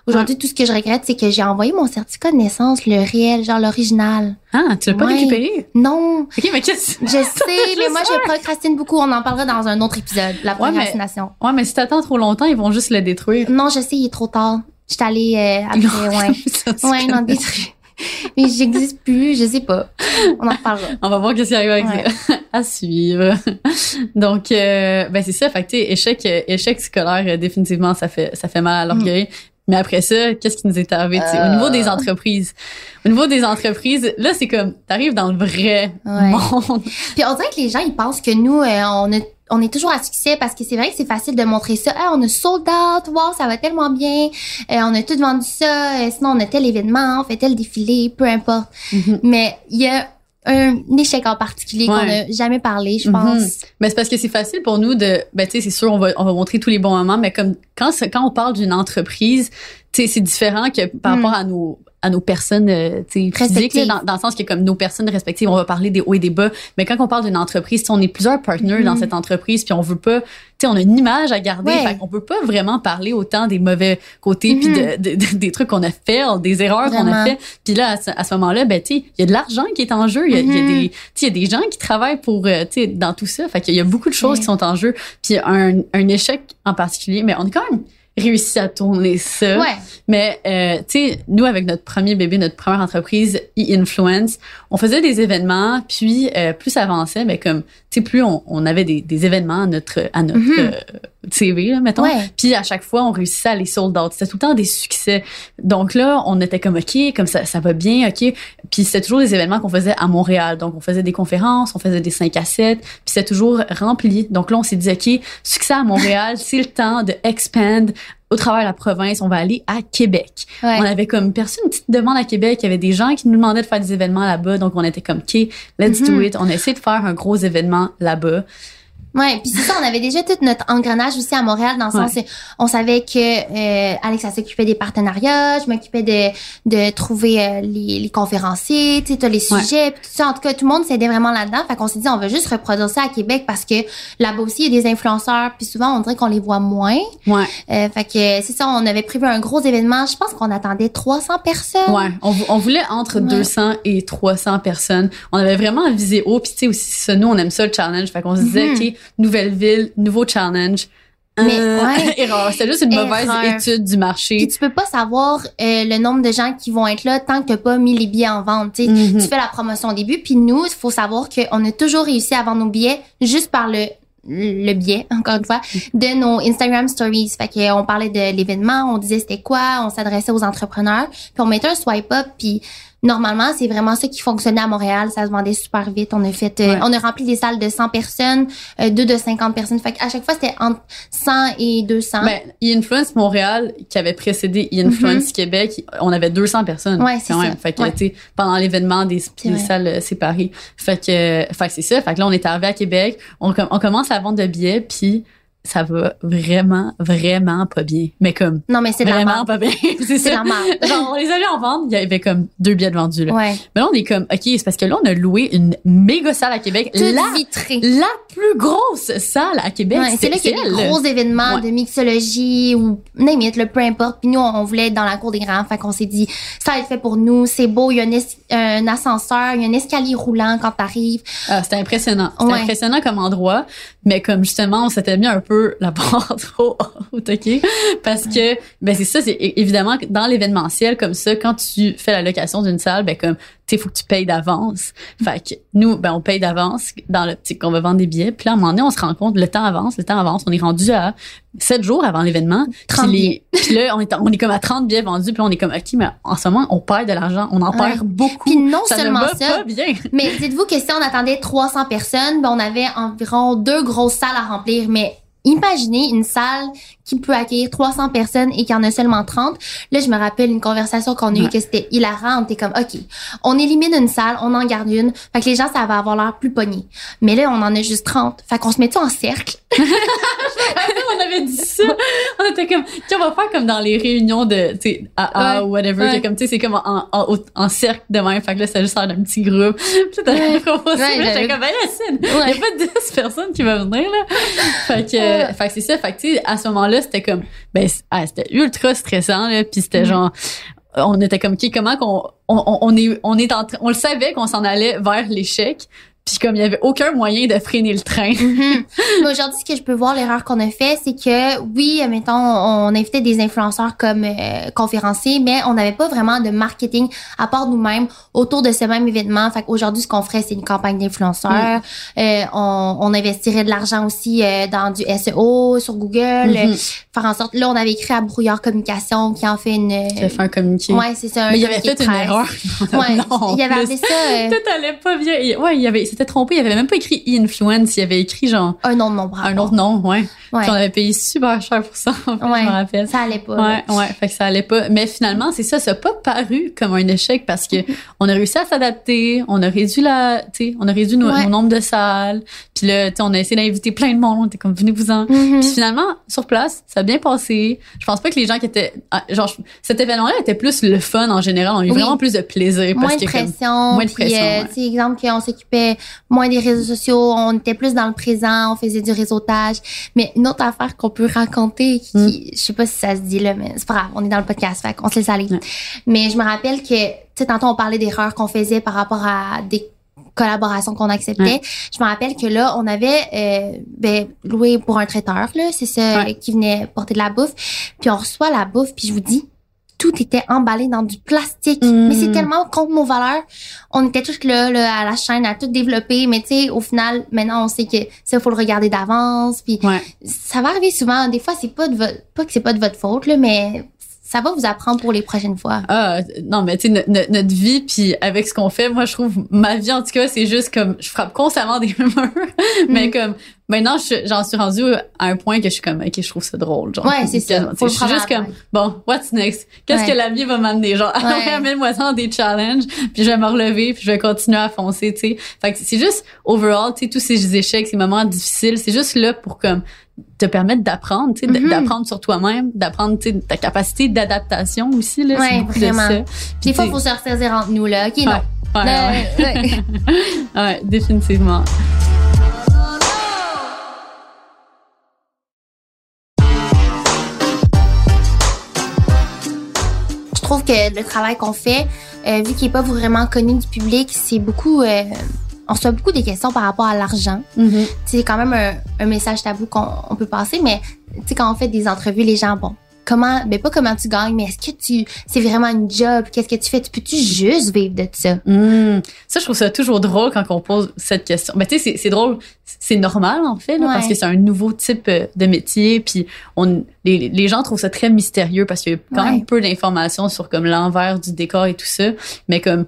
aujourd'hui, tout ce que je regrette, c'est que j'ai envoyé mon certificat de naissance, le réel, genre l'original. Ah, tu l'as pas Ouais. récupéré? Non, Ok, mais qu'est-ce je sais, mais moi, je procrastine beaucoup. On en parlera dans un autre épisode, la Ouais, mais- procrastination. Ouais, mais si t'attends trop longtemps, ils vont juste le détruire. Non, je sais, il est trop tard. Je suis allée euh, après, ouais. Ouais, non, détruit. Mais j'existe plus, je sais pas. On en reparlera. On va voir qu'est-ce qui arrive avec Ouais. ça. à suivre. Donc, euh, ben c'est ça. Fait que, échec, euh, échec scolaire, euh, définitivement, ça fait, ça fait mal à l'orgueil. Mais après ça, qu'est-ce qui nous est arrivé? sais, Au niveau des entreprises? Au niveau des entreprises, là, c'est comme, t'arrives dans le vrai Ouais. monde. Puis on dirait que les gens, ils pensent que nous, euh, on, a- on est toujours à succès parce que c'est vrai que c'est facile de montrer ça. Ah, on a sold out, wow, ça va tellement bien. Euh, on a tout vendu ça. Euh, sinon, on a tel événement, on fait tel défilé, peu importe. Mais il y a un échec en particulier qu'on Ouais. n'a jamais parlé, je Mhm. pense. Mais c'est parce que c'est facile pour nous de, ben tu sais, c'est sûr, on va, on va montrer tous les bons moments, mais comme quand, quand on parle d'une entreprise, tu sais, c'est différent que par Mm. rapport à nos à nos personnes, euh, physiques, là, dans, dans le sens que comme nos personnes respectives, on va parler des hauts et des bas. Mais quand on parle d'une entreprise, sais, on est plusieurs partners Mhm. dans cette entreprise, puis on veut pas, tu sais, on a une image à garder, Ouais. fait qu'on peut pas vraiment parler autant des mauvais côtés, puis de, de- de- des trucs qu'on a fait, des erreurs qu'on a fait. Puis là, à ce, à ce moment-là, ben tu sais, il y a de l'argent qui est en jeu, il y a, il y a Mhm. des, tu il y a des gens qui travaillent pour, euh, tu dans tout ça. Fait qu'il y a beaucoup de choses qui sont en jeu. Puis un, un échec en particulier, mais on a quand même réussi à tourner ça. Ouais. Mais euh, tu sais, nous avec notre premier bébé, notre première entreprise, e-influence, on faisait des événements, puis euh, plus ça avançait, mais comme tu sais, plus on, on avait des, des événements à notre à notre Mhm. euh, CV, là, mettons. Ouais. Puis à chaque fois, on réussissait à les sold out. C'était tout le temps des succès. Donc là, on était comme OK, comme ça, ça va bien, OK. Puis c'était toujours des événements qu'on faisait à Montréal. Donc on faisait des conférences, on faisait des 5 à 7, puis c'était toujours rempli. Donc là, on s'est dit OK, succès à Montréal, c'est le temps de expand au travers de la province, on va aller à Québec. Ouais. On avait comme perçu une petite demande à Québec. Il y avait des gens qui nous demandaient de faire des événements là-bas. Donc, on était comme, OK, let's do Mhm. it. On a essayé de faire un gros événement là-bas. Ouais, puis c'est ça, on avait déjà tout notre engrenage aussi à Montréal dans le sens où on savait que euh, Alex elle s'occupait des partenariats, je m'occupais de de trouver euh, les, les conférenciers, tu sais, les Ouais. sujets, puis tout ça. En tout cas, tout le monde s'aidait vraiment là-dedans. Fait qu'on s'est dit on va juste reproduire ça à Québec parce que là-bas aussi il y a des influenceurs, puis souvent on dirait qu'on les voit moins. Ouais. Euh, fait que c'est ça, on avait prévu un gros événement. Je pense qu'on attendait 300 personnes. Ouais. On, vou- on voulait entre Ouais. 200 et 300 personnes. On avait vraiment visé haut. Puis, tu sais, aussi, ça, nous, on aime ça, le challenge. Fait qu'on se disait, Mhm. OK, nouvelle ville, nouveau challenge. Mais, Euh, ouais. erreur. C'était juste une mauvaise étude du marché. Puis tu peux pas savoir euh, le nombre de gens qui vont être là tant que t'as pas mis les billets en vente. Mhm. Tu fais la promotion au début, puis nous, il faut savoir qu'on a toujours réussi à vendre nos billets juste par le le biais, encore une fois, de nos Instagram stories. Fait que on parlait de l'événement, on disait c'était quoi, on s'adressait aux entrepreneurs, puis on mettait un swipe up, puis normalement, c'est vraiment ça qui fonctionnait à Montréal, ça se vendait super vite. On a fait euh, on a rempli des salles de 100 personnes, euh, deux de 50 personnes. Fait à chaque fois, c'était entre 100 et 200. Ben, e-influence Montréal, qui avait précédé e-influence Québec, on avait 200 personnes. Mhm. Ouais, c'est ça. Fait que, Ouais. pendant l'événement, des, salles euh, séparées. Fait que, euh, fait que c'est ça. Fait que là, on est arrivé à Québec. On, com- on commence à vendre de billets, puis ça va vraiment, vraiment pas bien. Mais comme, non, mais c'est vraiment pas bien. c'est ça. Genre, on les avait en vente, il y avait comme deux billets de vendus, là. Ouais. Mais là, on est comme, OK, c'est parce que là, on a loué une méga salle à Québec. Toute la, vitrée. la plus grosse salle à Québec. Ouais, c'est là qu'il y a des gros événements Ouais. de mixologie ou name it, le peu importe. Puis nous, on, voulait être dans la cour des grands. Fait qu'on s'est dit, ça va être fait pour nous. C'est beau. Il y a un, un ascenseur, il y a un escalier roulant quand t'arrives. Ah, c'était impressionnant. C'était impressionnant comme endroit, mais comme justement, on s'était mis un peu la barre trop haute, OK? Parce que, ben c'est ça, c'est évidemment dans l'événementiel comme ça, quand tu fais la location d'une salle, ben comme, tu sais, faut que tu payes d'avance. Fait que nous, ben on paye d'avance dans l'optique qu'on va vendre des billets. Puis là, à un moment donné, on se rend compte, le temps avance, le temps avance. On est rendu à sept jours avant l'événement. 30 Puis Puis là, on est, on est comme à 30 billets vendus. Puis là, on est comme, OK, mais en ce moment, on perd de l'argent. On en Ouais. perd beaucoup. Puis non ça seulement ne va ça, pas bien. Mais dites-vous que si on attendait 300 personnes, ben on avait environ deux grosses salles à remplir. Mais imaginez une salle qui peut accueillir 300 personnes et qu'il y en a seulement 30. Là, je me rappelle une conversation qu'on a eue que c'était hilarant. On était comme, OK, on élimine une salle, on en garde une. Fait que les gens, ça va avoir l'air plus pogné. Mais là, on en a juste 30. Fait qu'on se met tout en cercle? on avait dit ça. On était comme, tu on va faire comme dans les réunions de, tu sais, AA Ouais. ou whatever. Ouais. comme, tu sais, c'est comme en, en, en cercle de même. Fait que là, c'est juste un petit groupe. Puis t'avais proposé. J'étais comme, ben là, Cine, il a pas 10 personnes qui vont venir, là. Fait que, fait que c'est ça. Fait que, tu sais, à ce moment-là, c'était comme, ben, ah, c'était ultra stressant, là. Puis c'était Mhm. genre, on était comme, OK, comment qu'on, on, on, on est, on est en train, on le savait qu'on s'en allait vers l'échec. Puis comme il y avait aucun moyen de freiner le train. Mais aujourd'hui, ce que je peux voir, l'erreur qu'on a fait, c'est que oui, mettons, on invitait des influenceurs comme euh, conférenciers, mais on n'avait pas vraiment de marketing à part nous-mêmes autour de ce même événement. Fait qu'aujourd'hui, ce qu'on ferait, c'est une campagne d'influenceurs. Euh, on, on investirait de l'argent aussi euh, dans du SEO sur Google. Mhm. euh, faire en sorte, là, on avait écrit à Brouillard Communication qui en fait une. J'ai fait un communiqué. ouais, c'est ça. un Mais il avait fait une erreur. Ouais, Non, il avait ça euh, Tout allait pas bien. Ouais, il avait, il s'était trompé. Il avait même pas écrit e-influence. Il avait écrit genre un nom de mon bras. un autre nom, ouais. Ouais. Puis on avait payé super cher pour ça, en fait, Ouais. je me rappelle. Ça allait pas. là. Ouais, ouais, fait que ça allait pas. Mais finalement, c'est ça, ça a pas paru comme un échec parce que on a réussi à s'adapter, on a réduit la, tu sais, on a réduit nos, Ouais. nos nombres de salles. Puis là, tu sais, on a essayé d'inviter plein de monde. On était comme venez-vous-en. Mhm. Puis finalement, sur place, ça a bien passé. Je pense pas que les gens qui étaient, ah, genre, cet événement-là était plus le fun en général. On a eu Oui. vraiment plus de plaisir parce moins de que comme- pression. moins de pression, euh, ouais. tu sais, exemple qu'on s'occupait moins des réseaux sociaux, on était plus dans le présent, on faisait du réseautage. Mais une autre affaire qu'on peut raconter, qui, Mm. je sais pas si ça se dit là, mais c'est pas grave, on est dans le podcast, fait qu'on se laisse aller. Mais je me rappelle que, tu sais, tantôt on parlait d'erreurs qu'on faisait par rapport à des collaborations qu'on acceptait. Ouais. Je me rappelle que là, on avait euh, ben, loué pour un traiteur, là, c'est ça, Ouais. qui venait porter de la bouffe. Puis on reçoit la bouffe, puis je vous dis, tout était emballé dans du plastique. Mm. Mais c'est tellement contre nos valeurs. On était tous là, là à la chaîne à tout développer, mais tu sais, au final, maintenant on sait que ça faut le regarder d'avance. Puis Ouais. ça va arriver souvent. Des fois, c'est pas de votre, pas que c'est pas de votre faute là, mais ça va vous apprendre pour les prochaines fois. Ah, non, mais tu sais, no- no- notre vie, puis avec ce qu'on fait, moi, je trouve, ma vie, en tout cas, c'est juste comme, je frappe constamment des murs, mais Mm. comme, maintenant, je- j'en suis rendue à un point que je suis comme, ok, je trouve ça drôle, genre. Ouais, c'est ça. Je suis juste comme, bon, what's next? Qu'est-ce Ouais. que la vie va m'amener? Genre, Ouais. amène-moi dans des challenges, puis je vais me relever, puis je vais continuer à foncer, tu sais. Fait que c'est juste, overall, tu sais, tous ces échecs, ces moments difficiles, c'est juste là pour comme, te permettre d'apprendre, tu sais, d- Mhm. d'apprendre sur toi-même, d'apprendre, ta capacité d'adaptation aussi, là. Ouais, vraiment. ça. Des fois, tu faut se ressaisir entre nous là. Ok, non. Ouais, ouais, définitivement. Je trouve que le travail qu'on fait, euh, vu qu'il est pas vraiment connu du public, c'est beaucoup. euh, on reçoit beaucoup des questions par rapport à l'argent. C'est quand même un, un message tabou qu'on on peut passer, mais quand on fait des entrevues, les gens, bon, comment, ben pas comment tu gagnes, mais est-ce que tu, c'est vraiment une job? Qu'est-ce que tu fais? Tu peux-tu juste vivre de ça? Hmm. Ça, je trouve ça toujours drôle quand on pose cette question. Mais tu sais, c'est- drôle, c'est normal en fait, là, Ouais. parce que c'est un nouveau type euh, de métier, puis on, les, les gens trouvent ça très mystérieux parce qu'il y a quand Ouais. même peu d'informations sur comme l'envers du décor et tout ça. Mais comme,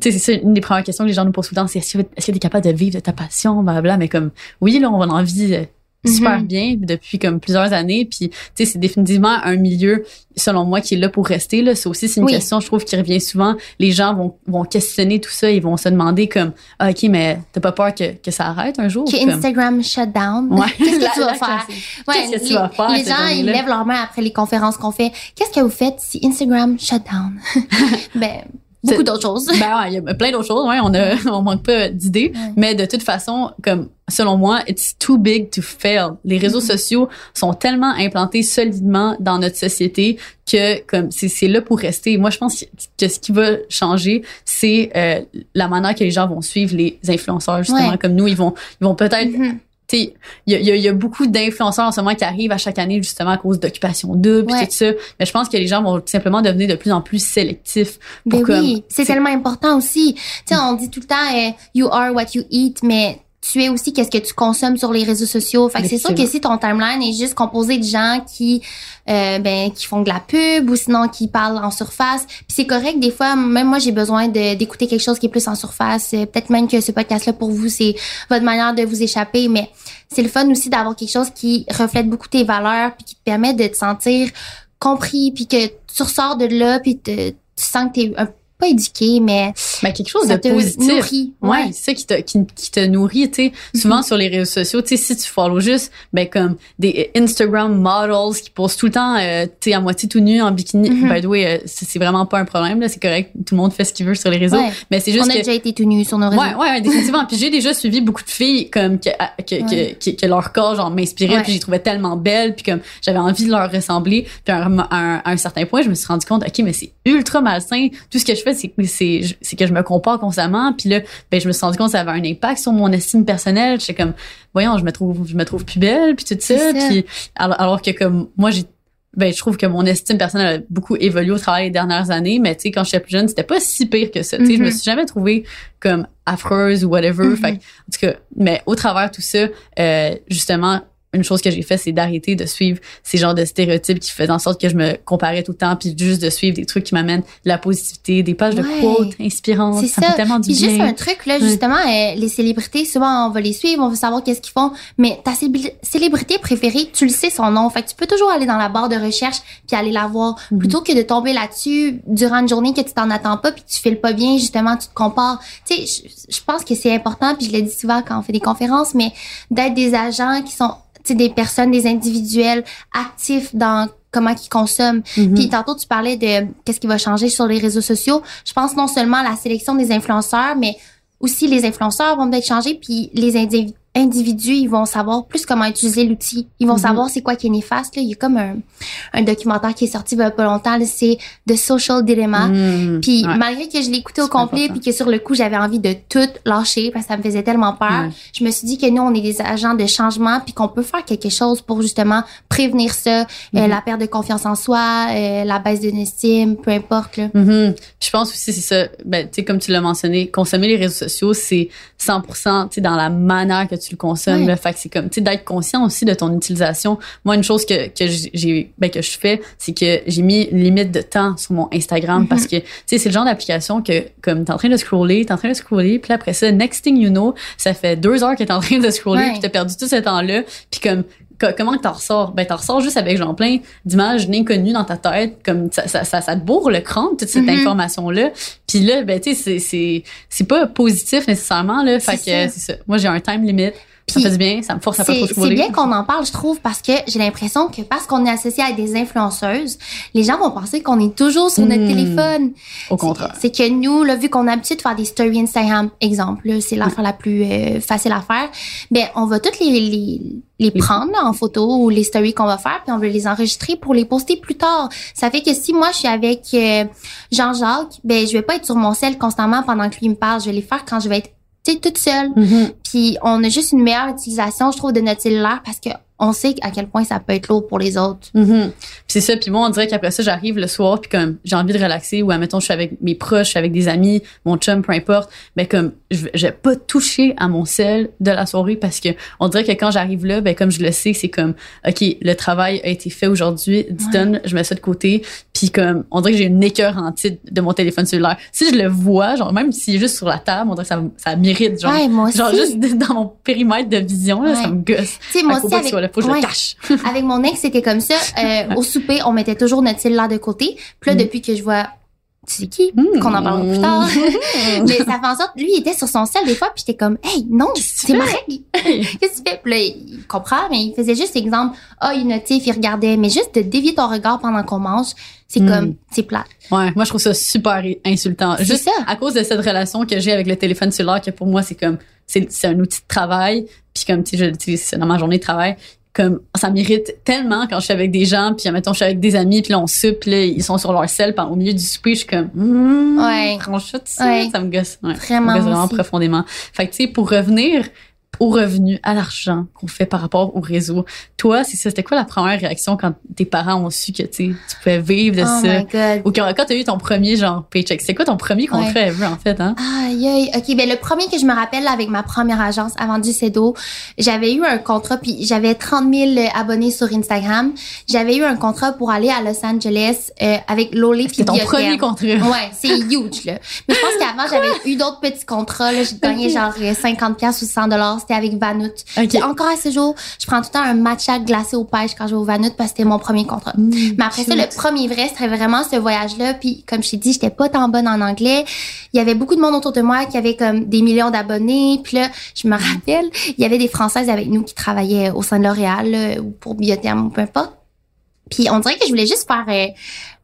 c'est ça, une des premières questions que les gens nous posent tout le temps, c'est est-ce que tu es capable de vivre de ta passion, blablabla. Mais comme, oui, là, on en vit euh, super Mhm. bien depuis comme plusieurs années, puis tu sais, c'est définitivement un milieu selon moi qui est là pour rester là. Ça aussi, c'est une Oui. question, je trouve, qui revient souvent. Les gens vont, vont questionner tout ça, ils vont se demander comme, ah, ok, mais t'as pas peur que, que ça arrête un jour? Que Comme- Instagram shut down. Ouais. Qu'est-ce que tu vas faire? Ouais, Qu'est-ce que tu les, vas faire Les gens, ils lèvent leurs mains après les conférences qu'on fait. Qu'est-ce que vous faites si Instagram shut down? ben, beaucoup d'autres choses. Ben ouais, il y a plein d'autres choses, ouais, on a, on manque pas d'idées, Ouais. mais de toute façon, comme, selon moi, it's too big to fail. Les réseaux Mhm. sociaux sont tellement implantés solidement dans notre société que, comme, c'est, c'est là pour rester. Moi, je pense que, ce qui va changer, c'est, euh, la manière que les gens vont suivre les influenceurs, justement, Ouais. comme nous, ils vont, ils vont peut-être Mhm. sais, il y a, il y a- il y a beaucoup d'influenceurs en ce moment qui arrivent à chaque année justement à cause d'occupation double puis Ouais. tout ça. Mais je pense que les gens vont tout simplement devenir de plus en plus sélectifs. Pour Ben comme, oui, c'est tellement important aussi. Tu sais, on dit tout le temps euh, you are what you eat, mais tu es aussi qu'est-ce que tu consommes sur les réseaux sociaux. Fait que c'est sûr que si ton timeline est juste composé de gens qui euh, ben qui font de la pub ou sinon qui parlent en surface, puis c'est correct des fois même moi j'ai besoin d'écouter quelque chose qui est plus en surface, Euh, peut-être même que ce podcast là pour vous c'est votre manière de vous échapper mais c'est le fun aussi d'avoir quelque chose qui reflète beaucoup tes valeurs puis qui te permet de te sentir compris puis que tu ressors de là puis te- tu sens que t'es un pas éduqué mais ben, quelque chose ça de te positif. nourrit. Ouais, c'est ça qui te, qui, qui te nourrit, tu sais. Souvent sur les réseaux sociaux, tu sais, si tu follow juste, ben, comme des Instagram models qui posent tout le temps, euh, tu sais, à moitié tout nu en bikini. Mhm. By the way, euh, c'est vraiment pas un problème, là. C'est correct. Tout le monde fait ce qu'il veut sur les réseaux. Ouais. Mais c'est On juste a que. déjà été tout nus sur nos réseaux. Ouais, ouais, ouais, définitivement. puis j'ai déjà suivi beaucoup de filles comme que, que, que, que, que leur corps genre m'inspirait, puis les trouvais tellement belles, puis comme j'avais envie de leur ressembler. Puis à un, à un, à un certain point, je me suis rendu compte, ok, mais c'est ultra malsain. Tout ce que je fais, c'est que c'est c'est que je me compare constamment. Puis là, ben je me suis rendu compte que ça avait un impact sur mon estime personnelle. J'étais comme, voyons, je me trouve je me trouve plus belle, puis tout ça. Puis alors, alors que comme moi j'ai ben je trouve que mon estime personnelle a beaucoup évolué au travers des dernières années mais tu sais quand j'étais plus jeune c'était pas si pire que ça tu sais je me Mhm. suis jamais trouvée comme affreuse ou whatever Mhm. fait en tout cas mais au travers de tout ça euh, justement une chose que j'ai fait c'est d'arrêter de suivre ces genres de stéréotypes qui faisaient en sorte que je me comparais tout le temps puis juste de suivre des trucs qui m'amènent de la positivité des pages de quotes inspirantes C'est ça, ça. fait tellement du Puis juste un truc là, Ouais. justement, euh, les célébrités, souvent on va les suivre, on veut savoir qu'est-ce qu'ils font, mais ta célébri- célébrité préférée, tu le sais son nom, fait que tu peux toujours aller dans la barre de recherche puis aller la voir, Mhm. plutôt que de tomber là-dessus durant une journée que tu t'en attends pas puis tu files pas bien, justement, tu te compares. Tu sais, je- pense que c'est important puis je le dis souvent quand on fait des conférences, mais d'être des agents qui sont des personnes, des individuels actifs dans comment ils consomment. Mhm. Puis tantôt, tu parlais de qu'est-ce qui va changer sur les réseaux sociaux. Je pense non seulement à la sélection des influenceurs, mais aussi les influenceurs vont peut-être changer, puis les individus individus, ils vont savoir plus comment utiliser l'outil. Ils vont Mhm. savoir c'est quoi qui est néfaste. Là. Il y a comme un, un documentaire qui est sorti il y a pas longtemps, c'est The Social Dilemma. Mhm. Puis Ouais. malgré que je l'ai écouté au complet, puis que sur le coup j'avais envie de tout lâcher parce que ça me faisait tellement peur, je me suis dit que nous on est des agents de changement, puis qu'on peut faire quelque chose pour justement prévenir ça, euh, Mhm. la perte de confiance en soi, euh, la baisse d'une estime, peu importe là. Puis Je pense aussi c'est ça. Ben, tu sais comme tu l'as mentionné, consommer les réseaux sociaux, c'est 100% tu sais dans la manière que tu le consommes. Ouais. Là. Fait que c'est comme tu sais d'être conscient aussi de ton utilisation. Moi une chose que que j'ai ben que je fais, c'est que j'ai mis une limite de temps sur mon Instagram Mhm. parce que tu sais c'est le genre d'application que comme t'es en train de scroller, t'es en train de scroller, puis après ça next thing you know, ça fait deux heures que t'es en train de scroller, Ouais. puis t'as perdu tout ce temps-là, puis comme co- comment t'en ressors? Ben, t'en ressors juste avec genre plein d'images inconnues dans ta tête, comme ça, ça, ça, ça te bourre le crâne, toute cette Mhm. information-là. Puis là, ben, tu sais, c'est, c'est, c'est pas positif nécessairement, là. Fait que, c'est ça. Moi, j'ai un time limit. Ça Puis fait du bien, ça me force à pas trop C'est bien qu'on en parle, je trouve, parce que j'ai l'impression que parce qu'on est associé à des influenceuses, les gens vont penser qu'on est toujours sur notre Hmm. téléphone. Au contraire. C'est que nous, là, vu qu'on a l'habitude de faire des stories Instagram, exemple, c'est l'affaire la plus euh, facile à faire, ben on va toutes les, les, les prendre là, en photo ou les stories qu'on va faire, puis on veut les enregistrer pour les poster plus tard. Ça fait que si moi je suis avec euh, Jean-Jacques, ben je vais pas être sur mon sel constamment pendant que lui me parle, je vais les faire quand je vais être toute seule. Mhm. Puis on a juste une meilleure utilisation, je trouve, de notre cellulaire parce que on sait à quel point ça peut être lourd pour les autres. Mhm. Puis c'est ça. Puis moi, on dirait qu'après ça, j'arrive le soir, puis comme j'ai envie de relaxer, ou admettons, je suis avec mes proches, je suis avec des amis, mon chum, peu importe. Ben comme je vais- pas toucher à mon sel de la soirée parce que on dirait que quand j'arrive là, ben comme je le sais, c'est comme ok, le travail a été fait aujourd'hui, du Ouais. je mets ça de côté. Puis comme on dirait que j'ai une écœur en titre de mon téléphone cellulaire. Si je le vois, genre même s'il est juste sur la table, on dirait que ça, ça m'irrite, genre. ouais, moi aussi. Genre juste dans mon périmètre de vision, là, ça me gosse. moi aussi avec, faut que je ouais. le cache. avec mon ex, c'était comme ça. Euh, au souper, on mettait toujours notre cellulaire de côté. Puis là, Mm. depuis que je vois, tu sais qui? Mm. Qu'on en parlera plus tard. Mais ça fait en sorte, lui, il était sur son sel des fois, puis j'étais comme, hey, non, c'est ma règle. Qu'est-ce que tu fais? Puis là, il comprend, mais il faisait juste exemple, ah, il notif, il regardait. Mais juste de dévier ton regard pendant qu'on mange, c'est Mm. comme, c'est plat. Ouais, moi je trouve ça super insultant. Juste ça. à cause de cette relation que j'ai avec le téléphone cellulaire, que pour moi c'est comme c'est c'est un outil de travail, puis comme tu sais je l'utilise dans ma journée de travail, comme ça m'irrite tellement quand je suis avec des gens, puis mettons je suis avec des amis, puis là on soupe, puis là ils sont sur leur sel, puis au milieu du souper je suis comme mm, Ouais. ça, Ouais. ça me gosse, ouais, Vraiment, ça me gosse vraiment aussi. profondément. Fait que tu sais pour revenir au revenu, à l'argent qu'on fait par rapport au réseau. Toi, c'est ça. C'était quoi la première réaction quand tes parents ont su que tu tu pouvais vivre de Oh ça? my God. Ou quand, quand t'as eu ton premier genre paycheck, c'est quoi ton premier contrat ever en fait, hein? Aïe, aïe. OK, ben le premier que je me rappelle avec ma première agence avant du CEDO, j'avais eu un contrat, puis j'avais 30 000 abonnés sur Instagram. J'avais eu un contrat pour aller à Los Angeles euh, avec Lolé C'était ton premier contrat. Ouais, c'est huge, là. Mais je pense qu'avant, j'avais eu d'autres petits contrats, là. J'ai gagné genre euh, 50 pièces ou 100 dollars. C'était avec Vanout. Ok. Puis encore à ce jour, je prends tout le temps un matcha glacé aux pêches quand je vais au Vanout parce que c'était mon premier contrat. Mm, Mais après ça, le premier vrai, c'était vraiment ce voyage-là. Puis comme je t'ai dit, j'étais pas tant bonne en anglais. Il y avait beaucoup de monde autour de moi qui avait comme des millions d'abonnés. Puis là, je me rappelle, il y avait des Françaises avec nous qui travaillaient au sein de L'Oréal ou pour Biotherm ou peu importe. Puis on dirait que je voulais juste faire, euh,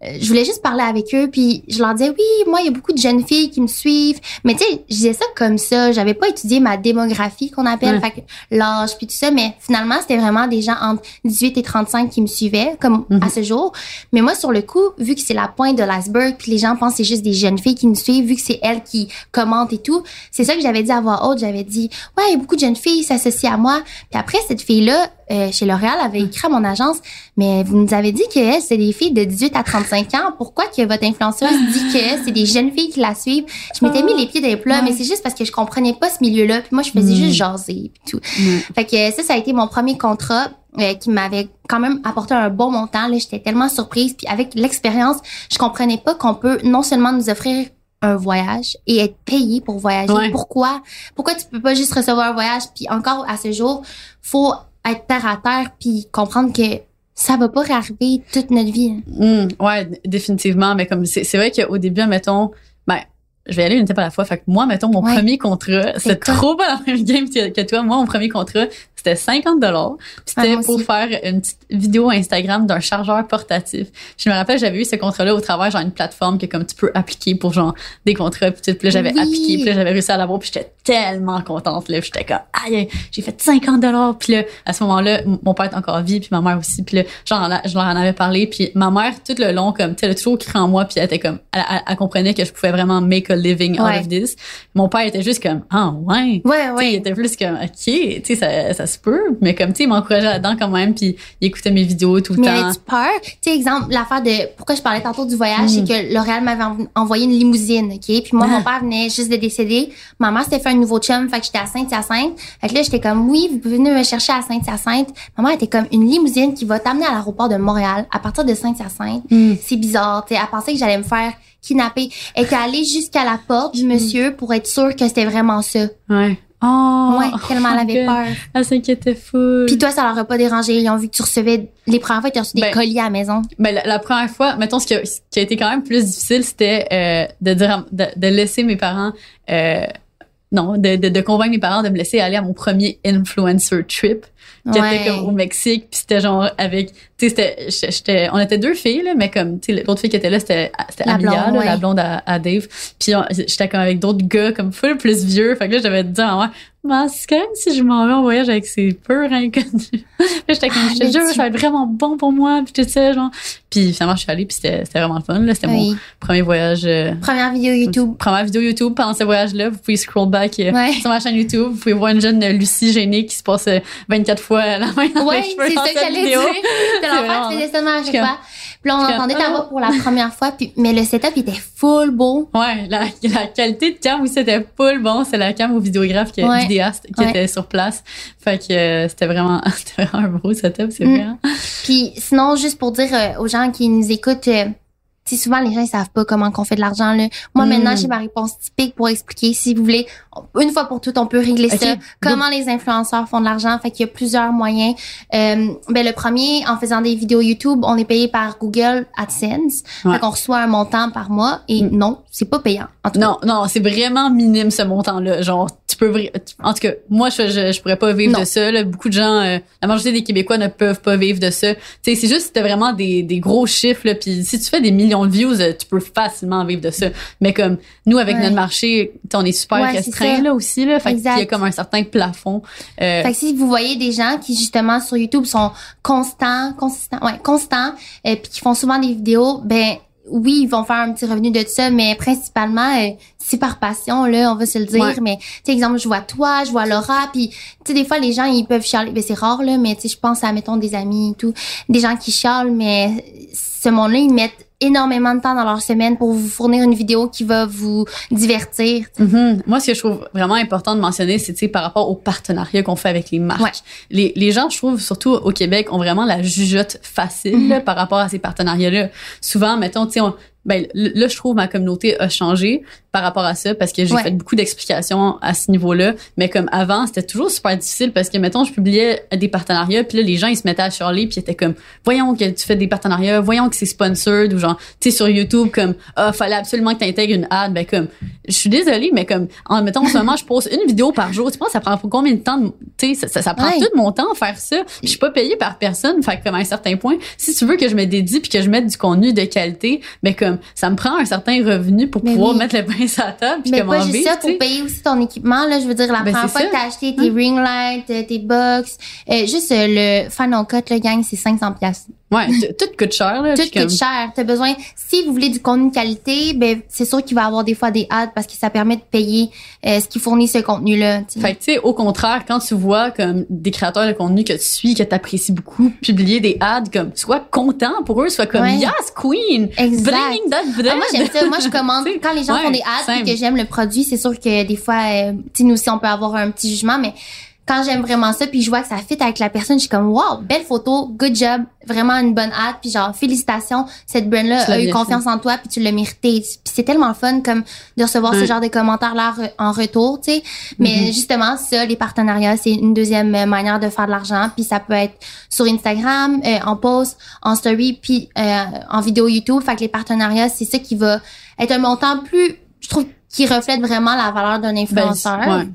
je voulais juste parler avec eux. Puis je leur disais oui, moi il y a beaucoup de jeunes filles qui me suivent. Mais tu sais, je disais ça comme ça. J'avais pas étudié ma démographie qu'on appelle, Ouais. l'âge puis tout ça. Mais finalement c'était vraiment des gens entre 18 et 35 qui me suivaient, comme Mhm. à ce jour. Mais moi sur le coup, vu que c'est la pointe de l'iceberg, puis les gens pensent que c'est juste des jeunes filles qui me suivent, vu que c'est elles qui commentent et tout, c'est ça que j'avais dit à voix haute. J'avais dit ouais, il y a beaucoup de jeunes filles qui s'associent à moi. Puis après cette fille là, chez L'Oréal avait écrit à mon agence mais vous nous avez dit que c'est des filles de 18 à 35 ans. Pourquoi que votre influenceuse dit que c'est des jeunes filles qui la suivent? Je m'étais mis les pieds dans les plats, Ouais. mais c'est juste parce que je comprenais pas ce milieu-là. Puis moi, je faisais Mm. juste jaser puis tout. Fait que ça, ça a été mon premier contrat euh, qui m'avait quand même apporté un bon montant. Là, j'étais tellement surprise. Puis avec l'expérience, je comprenais pas qu'on peut non seulement nous offrir un voyage et être payé pour voyager. Ouais. Pourquoi? Pourquoi tu peux pas juste recevoir un voyage? Puis encore à ce jour, faut être terre à terre puis comprendre que ça va pas réarriver toute notre vie. hein. Mm, ouais, définitivement. Mais comme c'est c'est vrai qu'au début, mettons, ben, je vais aller une étape à la fois. Fait que moi, mettons, mon Ouais. premier contrat, C'est trop pas la même game que toi. Moi, mon premier contrat, c'était 50 dollars. Ah, C'était moi pour faire une petite vidéo Instagram d'un chargeur portatif. Je me rappelle, j'avais eu ce contrat-là au travers genre une plateforme que comme tu peux appliquer pour genre des contrats puis tout. Puis là, j'avais Oui. appliqué, puis j'avais réussi à l'avoir, puis j'étais tellement contente là. J'étais comme aïe, j'ai fait 50 dollars. Puis là, à ce moment-là, mon père est encore en vie, puis ma mère aussi. Puis là, genre, je leur en avais parlé, puis ma mère tout le long comme, tu sais, toujours cru en moi, puis elle était comme, elle, elle- elle comprenait que je pouvais vraiment make a living Ouais. out of this. Mon père était juste comme, ah ouais. Ouais, Tu sais, il ouais. était plus comme, OK, tu sais, ça, ça se peut. Mais comme, tu sais, il m'encourageait là-dedans quand même, puis il écoutait mes vidéos tout le Mais temps. avais-tu peur? Tu sais, exemple, l'affaire de pourquoi je parlais tantôt du voyage, Mm. c'est que L'Oréal m'avait en- envoyé une limousine, OK? Puis moi, Ah. mon père venait juste de décéder. Ma mère s'était fait un nouveau chum, fait que j'étais à Saint-Hyacinthe. Fait que là, j'étais comme, oui, vous pouvez venir me chercher à Saint-Hyacinthe. Ma mère était comme une limousine qui va t'amener à l'aéroport de Montréal à partir de Saint-Hyacinthe. Mm. C'est bizarre, tu sais. Elle pensait que j'allais me faire kidnapper. Elle était allée jusqu'à la porte Mm. du monsieur pour être sûre que c'était vraiment ça. Ouais. Oh! ouais, tellement elle avait peur. Elle s'inquiétait fou. Puis toi, ça leur a pas dérangé. Ils ont vu que tu recevais, les premières fois, tu as reçu des Ben, colis à la maison. Ben, la, la première fois, mettons, ce qui a, ce qui a été quand même plus difficile, c'était euh, de dire, de, de laisser mes parents, euh, non, de, de, de convaincre mes parents de me laisser aller à mon premier influencer trip, qui Ouais. était comme au Mexique, puis c'était genre avec, tu sais, c'était, j'étais- on était deux filles là, mais comme, tu sais, l'autre fille qui était là, c'était, c'était La Amelia, blonde, là, ouais. la blonde à, à Dave, puis j'étais comme avec d'autres gars comme full plus vieux, fait que là j'avais dit à ma c'est quand même si je m'en vais en voyage avec ces peurs inconnus. Puis j'étais comme, Ah, je te jure, tu- ça va être vraiment bon pour moi, puis tout ça, genre. Puis finalement, je suis allée, puis c'était vraiment le fun, là. C'était mon Oui. premier voyage. euh, Première vidéo YouTube. Première vidéo YouTube pendant ce voyage-là. Vous pouvez scroll back euh, Ouais. sur ma chaîne YouTube. Vous pouvez voir une jeune euh, Lucie gênée qui se passe euh, 24 fois la main dans Ouais, les cheveux c'est ça que j'allais dire. C'était l'enfant vraiment- qui faisait ça à chaque fois. Puis là, on entendait ta voix pour la première fois. Puis, mais le setup était full beau. Ouais, la, la qualité de cam aussi c'était full bon. C'est la cam au vidéographe, qui, Ouais. vidéaste qui Ouais. était sur place. Fait que euh, c'était vraiment, c'était vraiment un beau setup, c'est Mm. vrai. Puis sinon, juste pour dire euh, aux gens qui nous écoutent, euh, sais, souvent les gens ils savent pas comment qu'on fait de l'argent. Là. Moi Mm. maintenant, j'ai ma réponse typique pour expliquer. Si vous voulez, une fois pour toutes, on peut régler ça. Comment les influenceurs font de l'argent. Fait qu'il y a plusieurs moyens. Euh, ben le premier, en faisant des vidéos YouTube, on est payé par Google AdSense. Ouais. Fait qu'on reçoit un montant par mois. Et Mm. non, c'est pas payant. En tout cas. Non, non, c'est vraiment minime ce montant-là. Genre, tu peux, en tout cas, moi, je, je, je pourrais pas vivre Non. de ça. Là. Beaucoup de gens, euh, la majorité des Québécois ne peuvent pas vivre de ça. Tu sais, c'est juste, c'était vraiment des, des gros chiffres. Là. Puis si tu fais des millions de views, euh, tu peux facilement vivre de ça. Mais comme nous, avec Ouais. notre marché, on est super Ouais, restreint là aussi. Là. Fait qu'il y a comme un certain plafond. Euh, Fait que si vous voyez des gens qui justement sur YouTube sont constants, consistants, ouais, constants, euh, puis qui font souvent des vidéos, ben oui, ils vont faire un petit revenu de ça, mais principalement, euh, c'est par passion, là, on va se le dire. Ouais. Mais, tu sais, exemple, je vois toi, je vois Laura, puis, tu sais, des fois, les gens, ils peuvent chialer. Ben, c'est rare, là, mais, tu sais, je pense à, mettons, des amis et tout, des gens qui chialent, mais ce monde-là, ils mettent énormément de temps dans leur semaine pour vous fournir une vidéo qui va vous divertir. Mhm. Moi, ce que je trouve vraiment important de mentionner, c'est tu sais, par rapport aux partenariats qu'on fait avec les marques. Ouais. Les, les gens, je trouve, surtout au Québec, ont vraiment la jugeote facile Mhm. là, par rapport à ces partenariats-là. Souvent, mettons, tu sais, ben, là, je trouve ma communauté a changé par rapport à ça parce que j'ai Ouais. fait beaucoup d'explications à ce niveau-là. Mais comme avant, c'était toujours super difficile parce que, mettons, je publiais des partenariats, puis là, les gens, ils se mettaient à chialer, puis ils étaient comme, voyons que tu fais des partenariats, voyons que c'est sponsored, ou genre, tu sais, sur YouTube, comme, ah, fallait absolument que tu intègres une ad. Ben, comme, je suis désolée, mais comme, en mettons, en ce moment, je poste une vidéo par jour. Tu penses, ça prend combien de temps? de- Tu sais, ça, ça, ça prend Ouais. tout mon temps à faire ça? Je suis pas payée par personne. Fait comme, à un certain point, si tu veux que je me dédie puis que je mette du contenu de qualité, mais comme, ça me prend un certain revenu pour Mais pouvoir oui. mettre le sur la table puis Mais comme pas en juste vivre, ça, pour payer aussi ton équipement. Là, je veux dire, la Ben, première fois ça. que t'as acheté tes ring lights, euh, tes box, euh, juste euh, le Final Cut, le gang, c'est 500 pièces. Ouais, tout coûte cher, là. Tout coûte comme- cher. T'as besoin, si vous voulez du contenu de qualité, ben, c'est sûr qu'il va y avoir des fois des ads parce que ça permet de payer euh, ce qui fournit ce contenu-là. Fait que, tu sais, au contraire, quand tu vois comme des créateurs de contenu que tu suis, que tu apprécies beaucoup, publier des ads, comme, sois content pour eux, sois comme, Ouais. yes, queen! Exact. Bring that bread! Ah, moi, j'aime ça. Moi, je commande. Quand les gens ouais, font des ads et que j'aime le produit, c'est sûr que des fois, euh, tu sais, nous aussi, on peut avoir un petit jugement, mais quand j'aime vraiment ça, puis je vois que ça fit avec la personne, je suis comme, wow, belle photo, good job, vraiment une bonne ad, puis genre, félicitations, cette brand-là Tu l'as a eu confiance en toi, puis tu l'as mérité. Puis c'est tellement le fun, comme, de recevoir ce genre de commentaires-là re- en retour, tu sais. Mais Mhm. justement, ça, les partenariats, c'est une deuxième euh, manière de faire de l'argent, puis ça peut être sur Instagram, euh, en post, en story, puis euh, en vidéo YouTube. Fait que les partenariats, c'est ça qui va être un montant plus, je trouve, qui reflète vraiment la valeur d'un Ben, influenceur. ouais.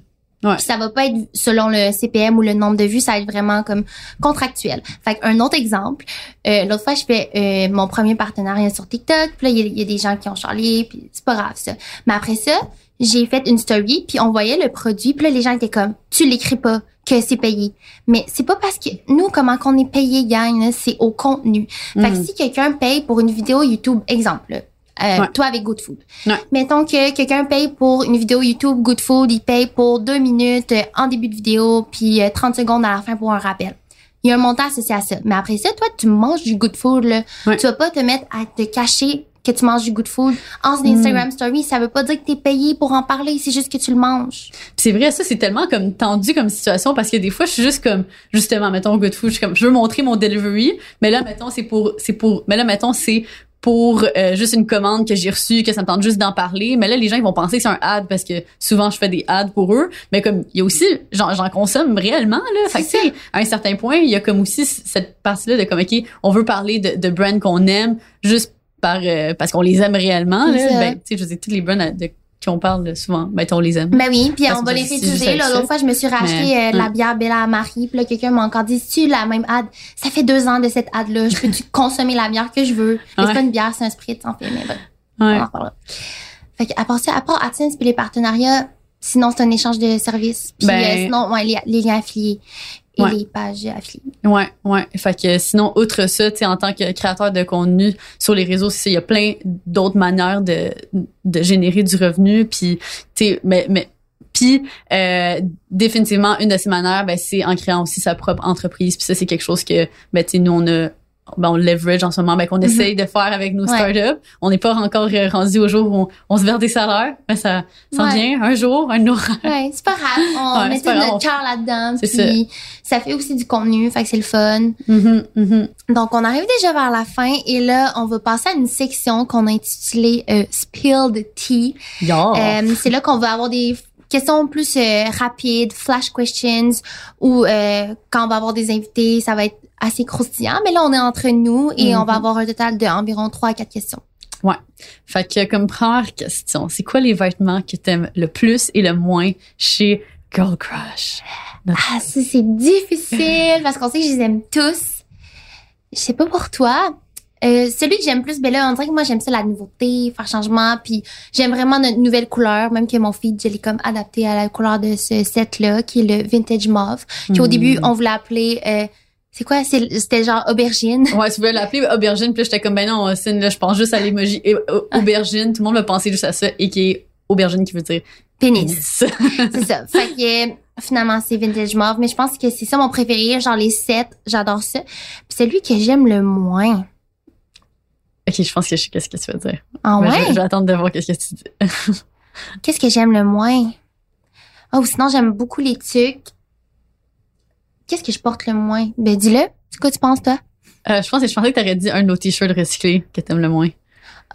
Ouais. Puis ça va pas être selon le CPM ou le nombre de vues, ça va être vraiment comme contractuel. Fait un autre exemple, euh, l'autre fois je fais euh, mon premier partenariat sur TikTok, puis là il y a- il y, a des gens qui ont charlé, puis c'est pas grave ça. Mais après ça, j'ai fait une story, puis on voyait le produit, puis là les gens étaient comme tu l'écris pas que c'est payé. Mais c'est pas parce que nous comment qu'on est payé gang, là, c'est au contenu. Fait que Mhm. si quelqu'un paye pour une vidéo YouTube, exemple, là, euh, Ouais. toi avec Good Food. Ouais. Mettons que quelqu'un paye pour une vidéo YouTube Good Food, il paye pour deux minutes euh, en début de vidéo, puis euh, 30 secondes à la fin pour un rappel. Il y a un montant associé à ça. Mais après ça, toi, tu manges du Good Food, là. Ouais. Tu vas pas te mettre à te cacher que tu manges du Good Food en Mm. Instagram Story. Ça veut pas dire que t'es payé pour en parler, c'est juste que tu le manges. C'est vrai, ça, c'est tellement comme tendu comme situation parce que des fois, je suis juste comme, justement, mettons, Good Food, je suis comme, je veux montrer mon delivery, mais là, mettons, c'est pour, c'est pour, mais là, mettons, c'est pour euh, juste une commande que j'ai reçue, que ça me tente juste d'en parler. Mais là, les gens, ils vont penser que c'est un ad parce que souvent, je fais des ads pour eux. Mais comme, il y a aussi, j'en, j'en consomme réellement, là. Fait que, tu sais, à un certain point, il y a comme aussi cette partie-là de comme, OK, on veut parler de, de brands qu'on aime juste par, euh, parce qu'on les aime réellement, là. Ben, tu sais, je veux dire, toutes les brands de, on parle souvent, ben, on les aime. Ben oui, puis on va les réutiliser. l'autre fois, je me suis racheté Mais, euh, de la bière Bella à Marie. Puis là, quelqu'un m'a encore dit, tu la même ad? Ça fait deux ans de cette ad-là. Je peux-tu consommer la bière que je veux? Ouais. C'est pas une bière, c'est un spritz, en fait. Mais bon, Ouais. on en reparlera. Fait que, à part ça, à part AdSense puis les partenariats, sinon, c'est un échange de services. Puis Ben- euh, sinon, ouais, les, les liens affiliés et Ouais. les pages affiliées. Ouais, ouais. Fait que sinon, outre ça, tu sais, en tant que créateur de contenu sur les réseaux, il y a plein d'autres manières de, de générer du revenu. Puis, tu sais, mais, mais puis euh, définitivement, une de ces manières, ben, c'est en créant aussi sa propre entreprise. Puis ça, c'est quelque chose que, ben, tu sais, nous, on a ben, on leverage en ce moment, ben, qu'on essaye de faire avec nos Mhm. Ouais. startups. On n'est pas encore euh, rendu au jour où on, on se verse des salaires, mais ça s'en Ouais. vient un jour, un autre. Ouais, c'est pas grave. On Ouais, met tout notre cœur là-dedans. C'est Puis ça. fait aussi du contenu, fait que c'est le fun. Mhm, mhm. Donc, on arrive déjà vers la fin et là, on va passer à une section qu'on a intitulée euh, Spilled Tea. Yeah. Euh, c'est là qu'on va avoir des questions plus euh, rapides, flash questions, ou euh, quand on va avoir des invités, ça va être assez croustillant. Mais là, on est entre nous et on va Mhm. avoir un total de environ 3 à 4 questions. Fait que comme première question, c'est quoi les vêtements que t'aimes le plus et le moins chez Girl Crush? Ah, ça, c'est difficile parce qu'on sait que je les aime tous. Je sais pas pour toi. Euh, celui que j'aime plus, ben là, on dirait que moi, j'aime ça, la nouveauté, faire changement, puis j'aime vraiment notre nouvelle couleur, même que mon feed, je l'ai comme adapté à la couleur de ce set-là, qui est le vintage mauve, qui au Hmm. début, on voulait appeler euh, C'est quoi? C'est- C'était genre aubergine. Ouais, tu voulais l'appeler aubergine, puis là, j'étais comme, ben non, Austin, là, je pense juste à l'emoji et- au- aubergine. Tout le monde va penser juste à ça, et qui est aubergine qui veut dire Pénis. pénis. C'est ça. Fait que euh, finalement, c'est Vintage Mauve. Mais je pense que c'est ça mon préféré. Genre les sept, j'adore ça. Puis celui que j'aime le moins. Ok, je pense que je sais qu'est-ce que tu veux dire. Ah Mais ouais? je, je vais attendre de voir qu'est-ce que tu dis. Qu'est-ce que j'aime le moins? Oh, sinon, j'aime beaucoup les tucs. Qu'est-ce que je porte le moins? Ben, dis-le. C'est quoi tu penses, toi? Euh, je pense que je pensais que t'aurais dit un de nos t-shirts recyclés que t'aimes le moins.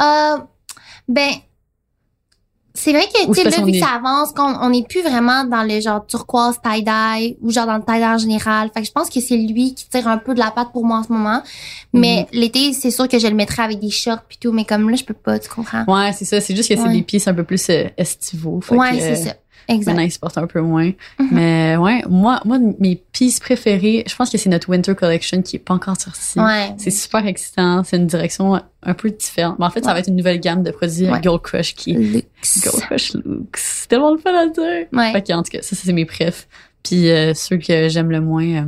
Euh, ben, c'est vrai que, tu là, vu que ça avance, qu'on on n'est plus vraiment dans le genre turquoise tie-dye ou genre dans le tie-dye en général. Fait que je pense que c'est lui qui tire un peu de la patte pour moi en ce moment. Mais Mhm. l'été, c'est sûr que je le mettrais avec des shorts pis tout, mais comme là, je peux pas, tu comprends? Ouais, c'est ça. C'est juste que c'est Ouais. des pièces un peu plus euh, estivaux. Fait Ouais, c'est euh, ça. Exact. Maintenant, ils se portent un peu moins. Mhm. Mais ouais, moi, moi, mes pieces préférées, je pense que c'est notre Winter Collection qui est pas encore sortie. Ouais. C'est super excitant. C'est une direction un peu différente. Mais en fait, ça va être une nouvelle gamme de produits Ouais. Girl Crush qui Luxe. Girl Crush Looks. C'est tellement le fun à dire. Ouais. Fait que, en tout cas, ça, ça, c'est mes préfs. Puis euh, ceux que j'aime le moins, euh,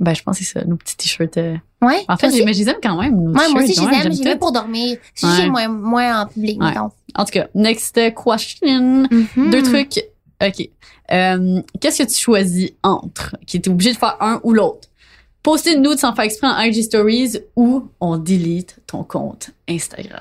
ben, je pense que c'est ça, nos petits t-shirts. euh. Ouais. En fait, mais je les aime quand même. nos Ouais, moi aussi, je les aime. J'y vais pour dormir. Si j'ai moins, moins en public, mettons. En tout cas, next question. Mhm. Deux trucs. OK. Euh, Qu'est-ce que tu choisis entre? Qui est obligé de faire un ou l'autre? Poster une nude sans faire exprès en IG Stories ou on delete ton compte Instagram?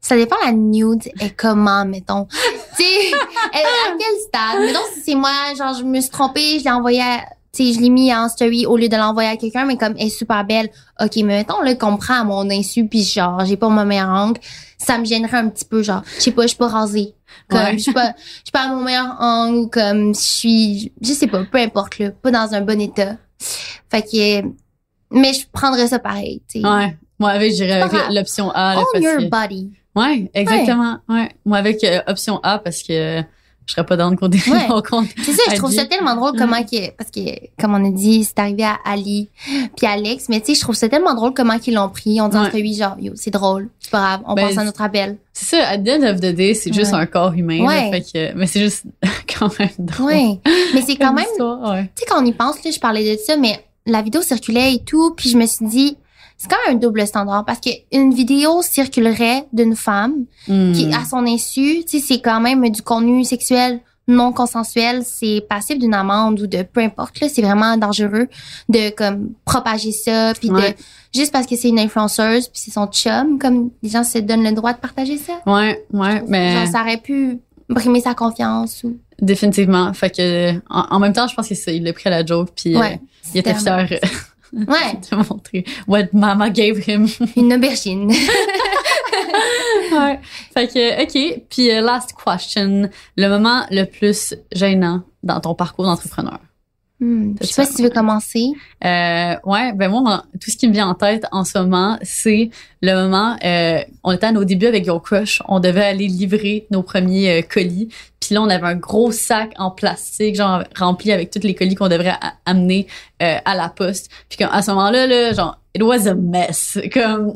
Ça dépend la nude et comment, mettons. tu sais, à quel stade? Mettons, si c'est moi, genre, je me suis trompée, je l'ai envoyé à, sais, je l'ai mis en story au lieu de l'envoyer à quelqu'un, mais comme elle est super belle. OK, mais mettons, là, qu'on prend à mon insu, puis genre, j'ai pas mon meilleur angle, ça me gênerait un petit peu, genre, je sais pas, je suis pas rasée. Comme, Ouais. je suis pas, je suis pas à mon meilleur angle, ou comme, je suis, je sais pas, peu importe, là, pas dans un bon état. Fait que, mais je prendrais ça pareil, tu sais. Ouais. Moi, avec, je dirais pas avec l'option A. là, Own your body. Ouais, exactement. Ouais. Moi, avec euh, option A parce que je serais pas dans de compter Ouais. mon compte. C'est ça, je trouve ça tellement drôle comment que parce que comme on a dit, c'est arrivé à Ali puis Alex, mais tu sais, je trouve ça tellement drôle comment qu'ils l'ont pris. On dit en Ouais. oui, genre yo, c'est drôle, c'est pas grave, on Ben, passe à notre appel. C'est ça, at the end of the day, c'est juste un corps humain. là, Ouais. fait que, mais c'est juste quand même drôle. Ouais, mais c'est quand même, tu sais quand on y pense là, je parlais de ça, mais la vidéo circulait et tout, puis je me suis dit c'est quand même un double standard parce que une vidéo circulerait d'une femme Hmm. qui à son insu, tu sais, c'est quand même du contenu sexuel non consensuel, c'est passible d'une amende ou de peu importe là, c'est vraiment dangereux de comme propager ça puis Ouais. de juste parce que c'est une influenceuse puis c'est son chum comme les gens se donnent le droit de partager ça. Ouais, ouais, mais Genre ça aurait pu brimer sa confiance ou définitivement. Fait que, en, en même temps, je pense que c'est, il l'a pris à la joke, puis euh, il était fier Ouais, de montrer what mama gave him. une aubergine. ouais. Fait que, OK. Puis, euh, last question. Le moment le plus gênant dans ton parcours d'entrepreneur? Hmm, Je sais pas si tu veux commencer. Euh, ouais, ben moi, tout ce qui me vient en tête en ce moment, c'est le moment, euh, on était à nos débuts avec Your Crush, on devait aller livrer nos premiers euh, colis, puis là, on avait un gros sac en plastique, genre rempli avec tous les colis qu'on devrait amener euh, à la poste. Puis à ce moment-là, là, genre, it was a mess. Comme,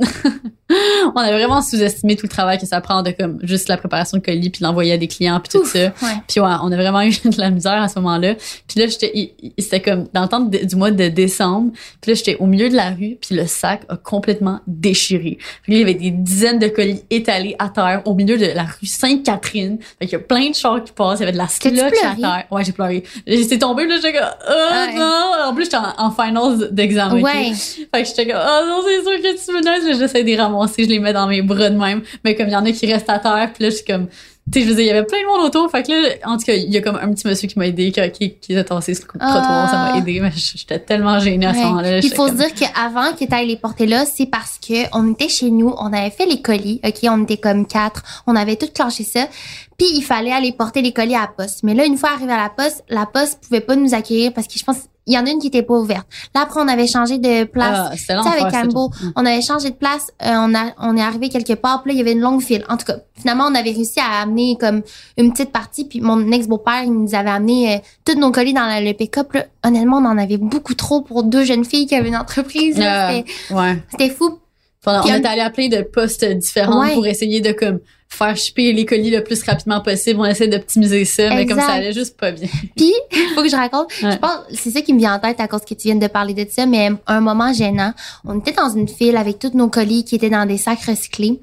on avait vraiment sous-estimé tout le travail que ça prend de comme juste la préparation de colis, puis l'envoyer à des clients, puis tout Ouf, ça. Ouais. Puis ouais, on a vraiment eu de la misère à ce moment-là. Puis là, j'étais, c'était comme dans le temps de- du mois de décembre. Puis là, j'étais au milieu de la rue, puis le sac a complètement déchiré. Puis là, il y avait des dizaines de colis étalés à terre au milieu de la rue Sainte-Catherine. Fait qu'il y a plein de chars qui passent, il y avait de la slotch à terre. Ouais, j'ai pleuré. J'étais tombée, là, j'étais comme, oh Ouais. non! En plus, j'étais en, en finals d'examen. Ouais. Fait que j'étais comme, oh non, c'est sûr que tu me J'essaie de les ramasser, je les mets dans mes bras de même. Mais comme il y en a qui restent à terre, puis là, je suis comme, tu sais, je veux dire, il y avait plein de monde autour. Fait que là, en tout cas, il y a comme un petit monsieur qui m'a aidé, qui, qui, qui a tassé ce trottoir, ça m'a Ah. aidé. Mais j'étais tellement gênée à ce moment-là. Il faut comme- se dire qu'avant qu'ils aillent les porter là, c'est parce que on était chez nous, on avait fait les colis, ok, on était comme quatre, on avait tout clenché ça, puis il fallait aller porter les colis à la poste. Mais là, une fois arrivé à la poste, la poste pouvait pas nous accueillir parce que je pense il y en a une qui était pas ouverte. Là après, on avait changé de place. Ah, c'était Tu sais, avec l'enfer, Ambo, c'était- on avait changé de place, euh, on a, on est arrivé quelque part, puis là, il y avait une longue file. En tout cas, finalement, on avait réussi à amener comme une petite partie, puis mon ex-beau-père, il nous avait amené euh, tous nos colis dans la- le pick-up. là. Honnêtement, on en avait beaucoup trop pour deux jeunes filles qui avaient une entreprise. là. Ah. C'était- Ouais. C'était fou. Pendant- on Puis, était allé plein de postes différents Ouais. pour essayer de comme faire shipper les colis le plus rapidement possible. On essaie d'optimiser ça, mais comme ça allait juste pas bien. Puis, faut que je raconte. Ouais. Je pense, c'est ça qui me vient en tête à cause que tu viens de parler de ça, mais un moment gênant. On était dans une file avec tous nos colis qui étaient dans des sacs recyclés.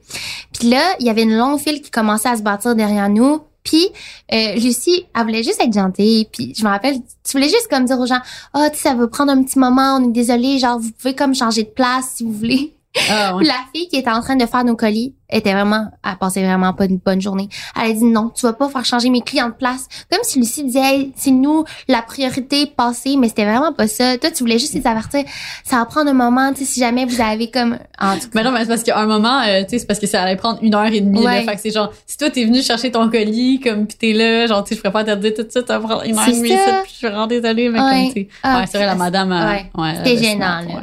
Puis là, il y avait une longue file qui commençait à se bâtir derrière nous. Puis euh, Lucie, elle voulait juste être gentille. Puis je me rappelle, tu voulais juste comme dire aux gens, ah, tu sais, ça va prendre un petit moment, on est désolé, genre vous pouvez comme changer de place si vous voulez. Ah, ouais. La fille qui était en train de faire nos colis était vraiment, elle passait vraiment pas une bonne journée. Elle a dit non, tu vas pas faire changer mes clients de place. Comme si Lucie disait, hey, c'est nous la priorité passée, mais c'était vraiment pas ça. Toi, tu voulais juste les avertir. Ça va prendre un moment, tu sais, si jamais vous avez comme, en tout cas. Mais non, mais c'est parce qu'à un moment, euh, tu sais, c'est parce que ça allait prendre une heure et demie. Ouais. Là, fait que c'est genre, si toi t'es venu chercher ton colis, comme pis t'es là, genre, tu sais, je préfère te dire tout de suite, ça va prendre une heure et demie, je suis vraiment désolée, mais Ouais. comme, tu sais. Ah, ouais, c'est vrai, la madame, euh, ouais. ouais, C'était gênant, smart, là.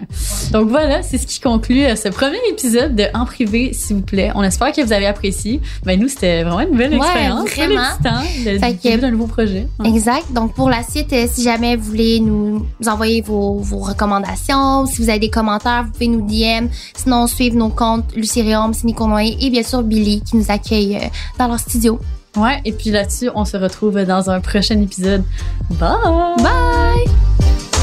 Donc voilà, c'est ce qui conclut euh, ce premier épisode de En privé, s'il vous plaît. On espère que vous avez apprécié. Ben, nous, c'était vraiment une belle Ouais, expérience. vraiment. Bel excitant, le Fait début d'un nouveau projet. Ouais. Exact. Donc pour la suite, euh, si jamais vous voulez nous envoyer vos, vos recommandations, si vous avez des commentaires, vous pouvez nous DM. Sinon, suivre nos comptes Lucie Réaume, Cindy Cournoyer et bien sûr Billy qui nous accueille euh, dans leur studio. Ouais, et puis là-dessus, on se retrouve dans un prochain épisode. Bye! Bye!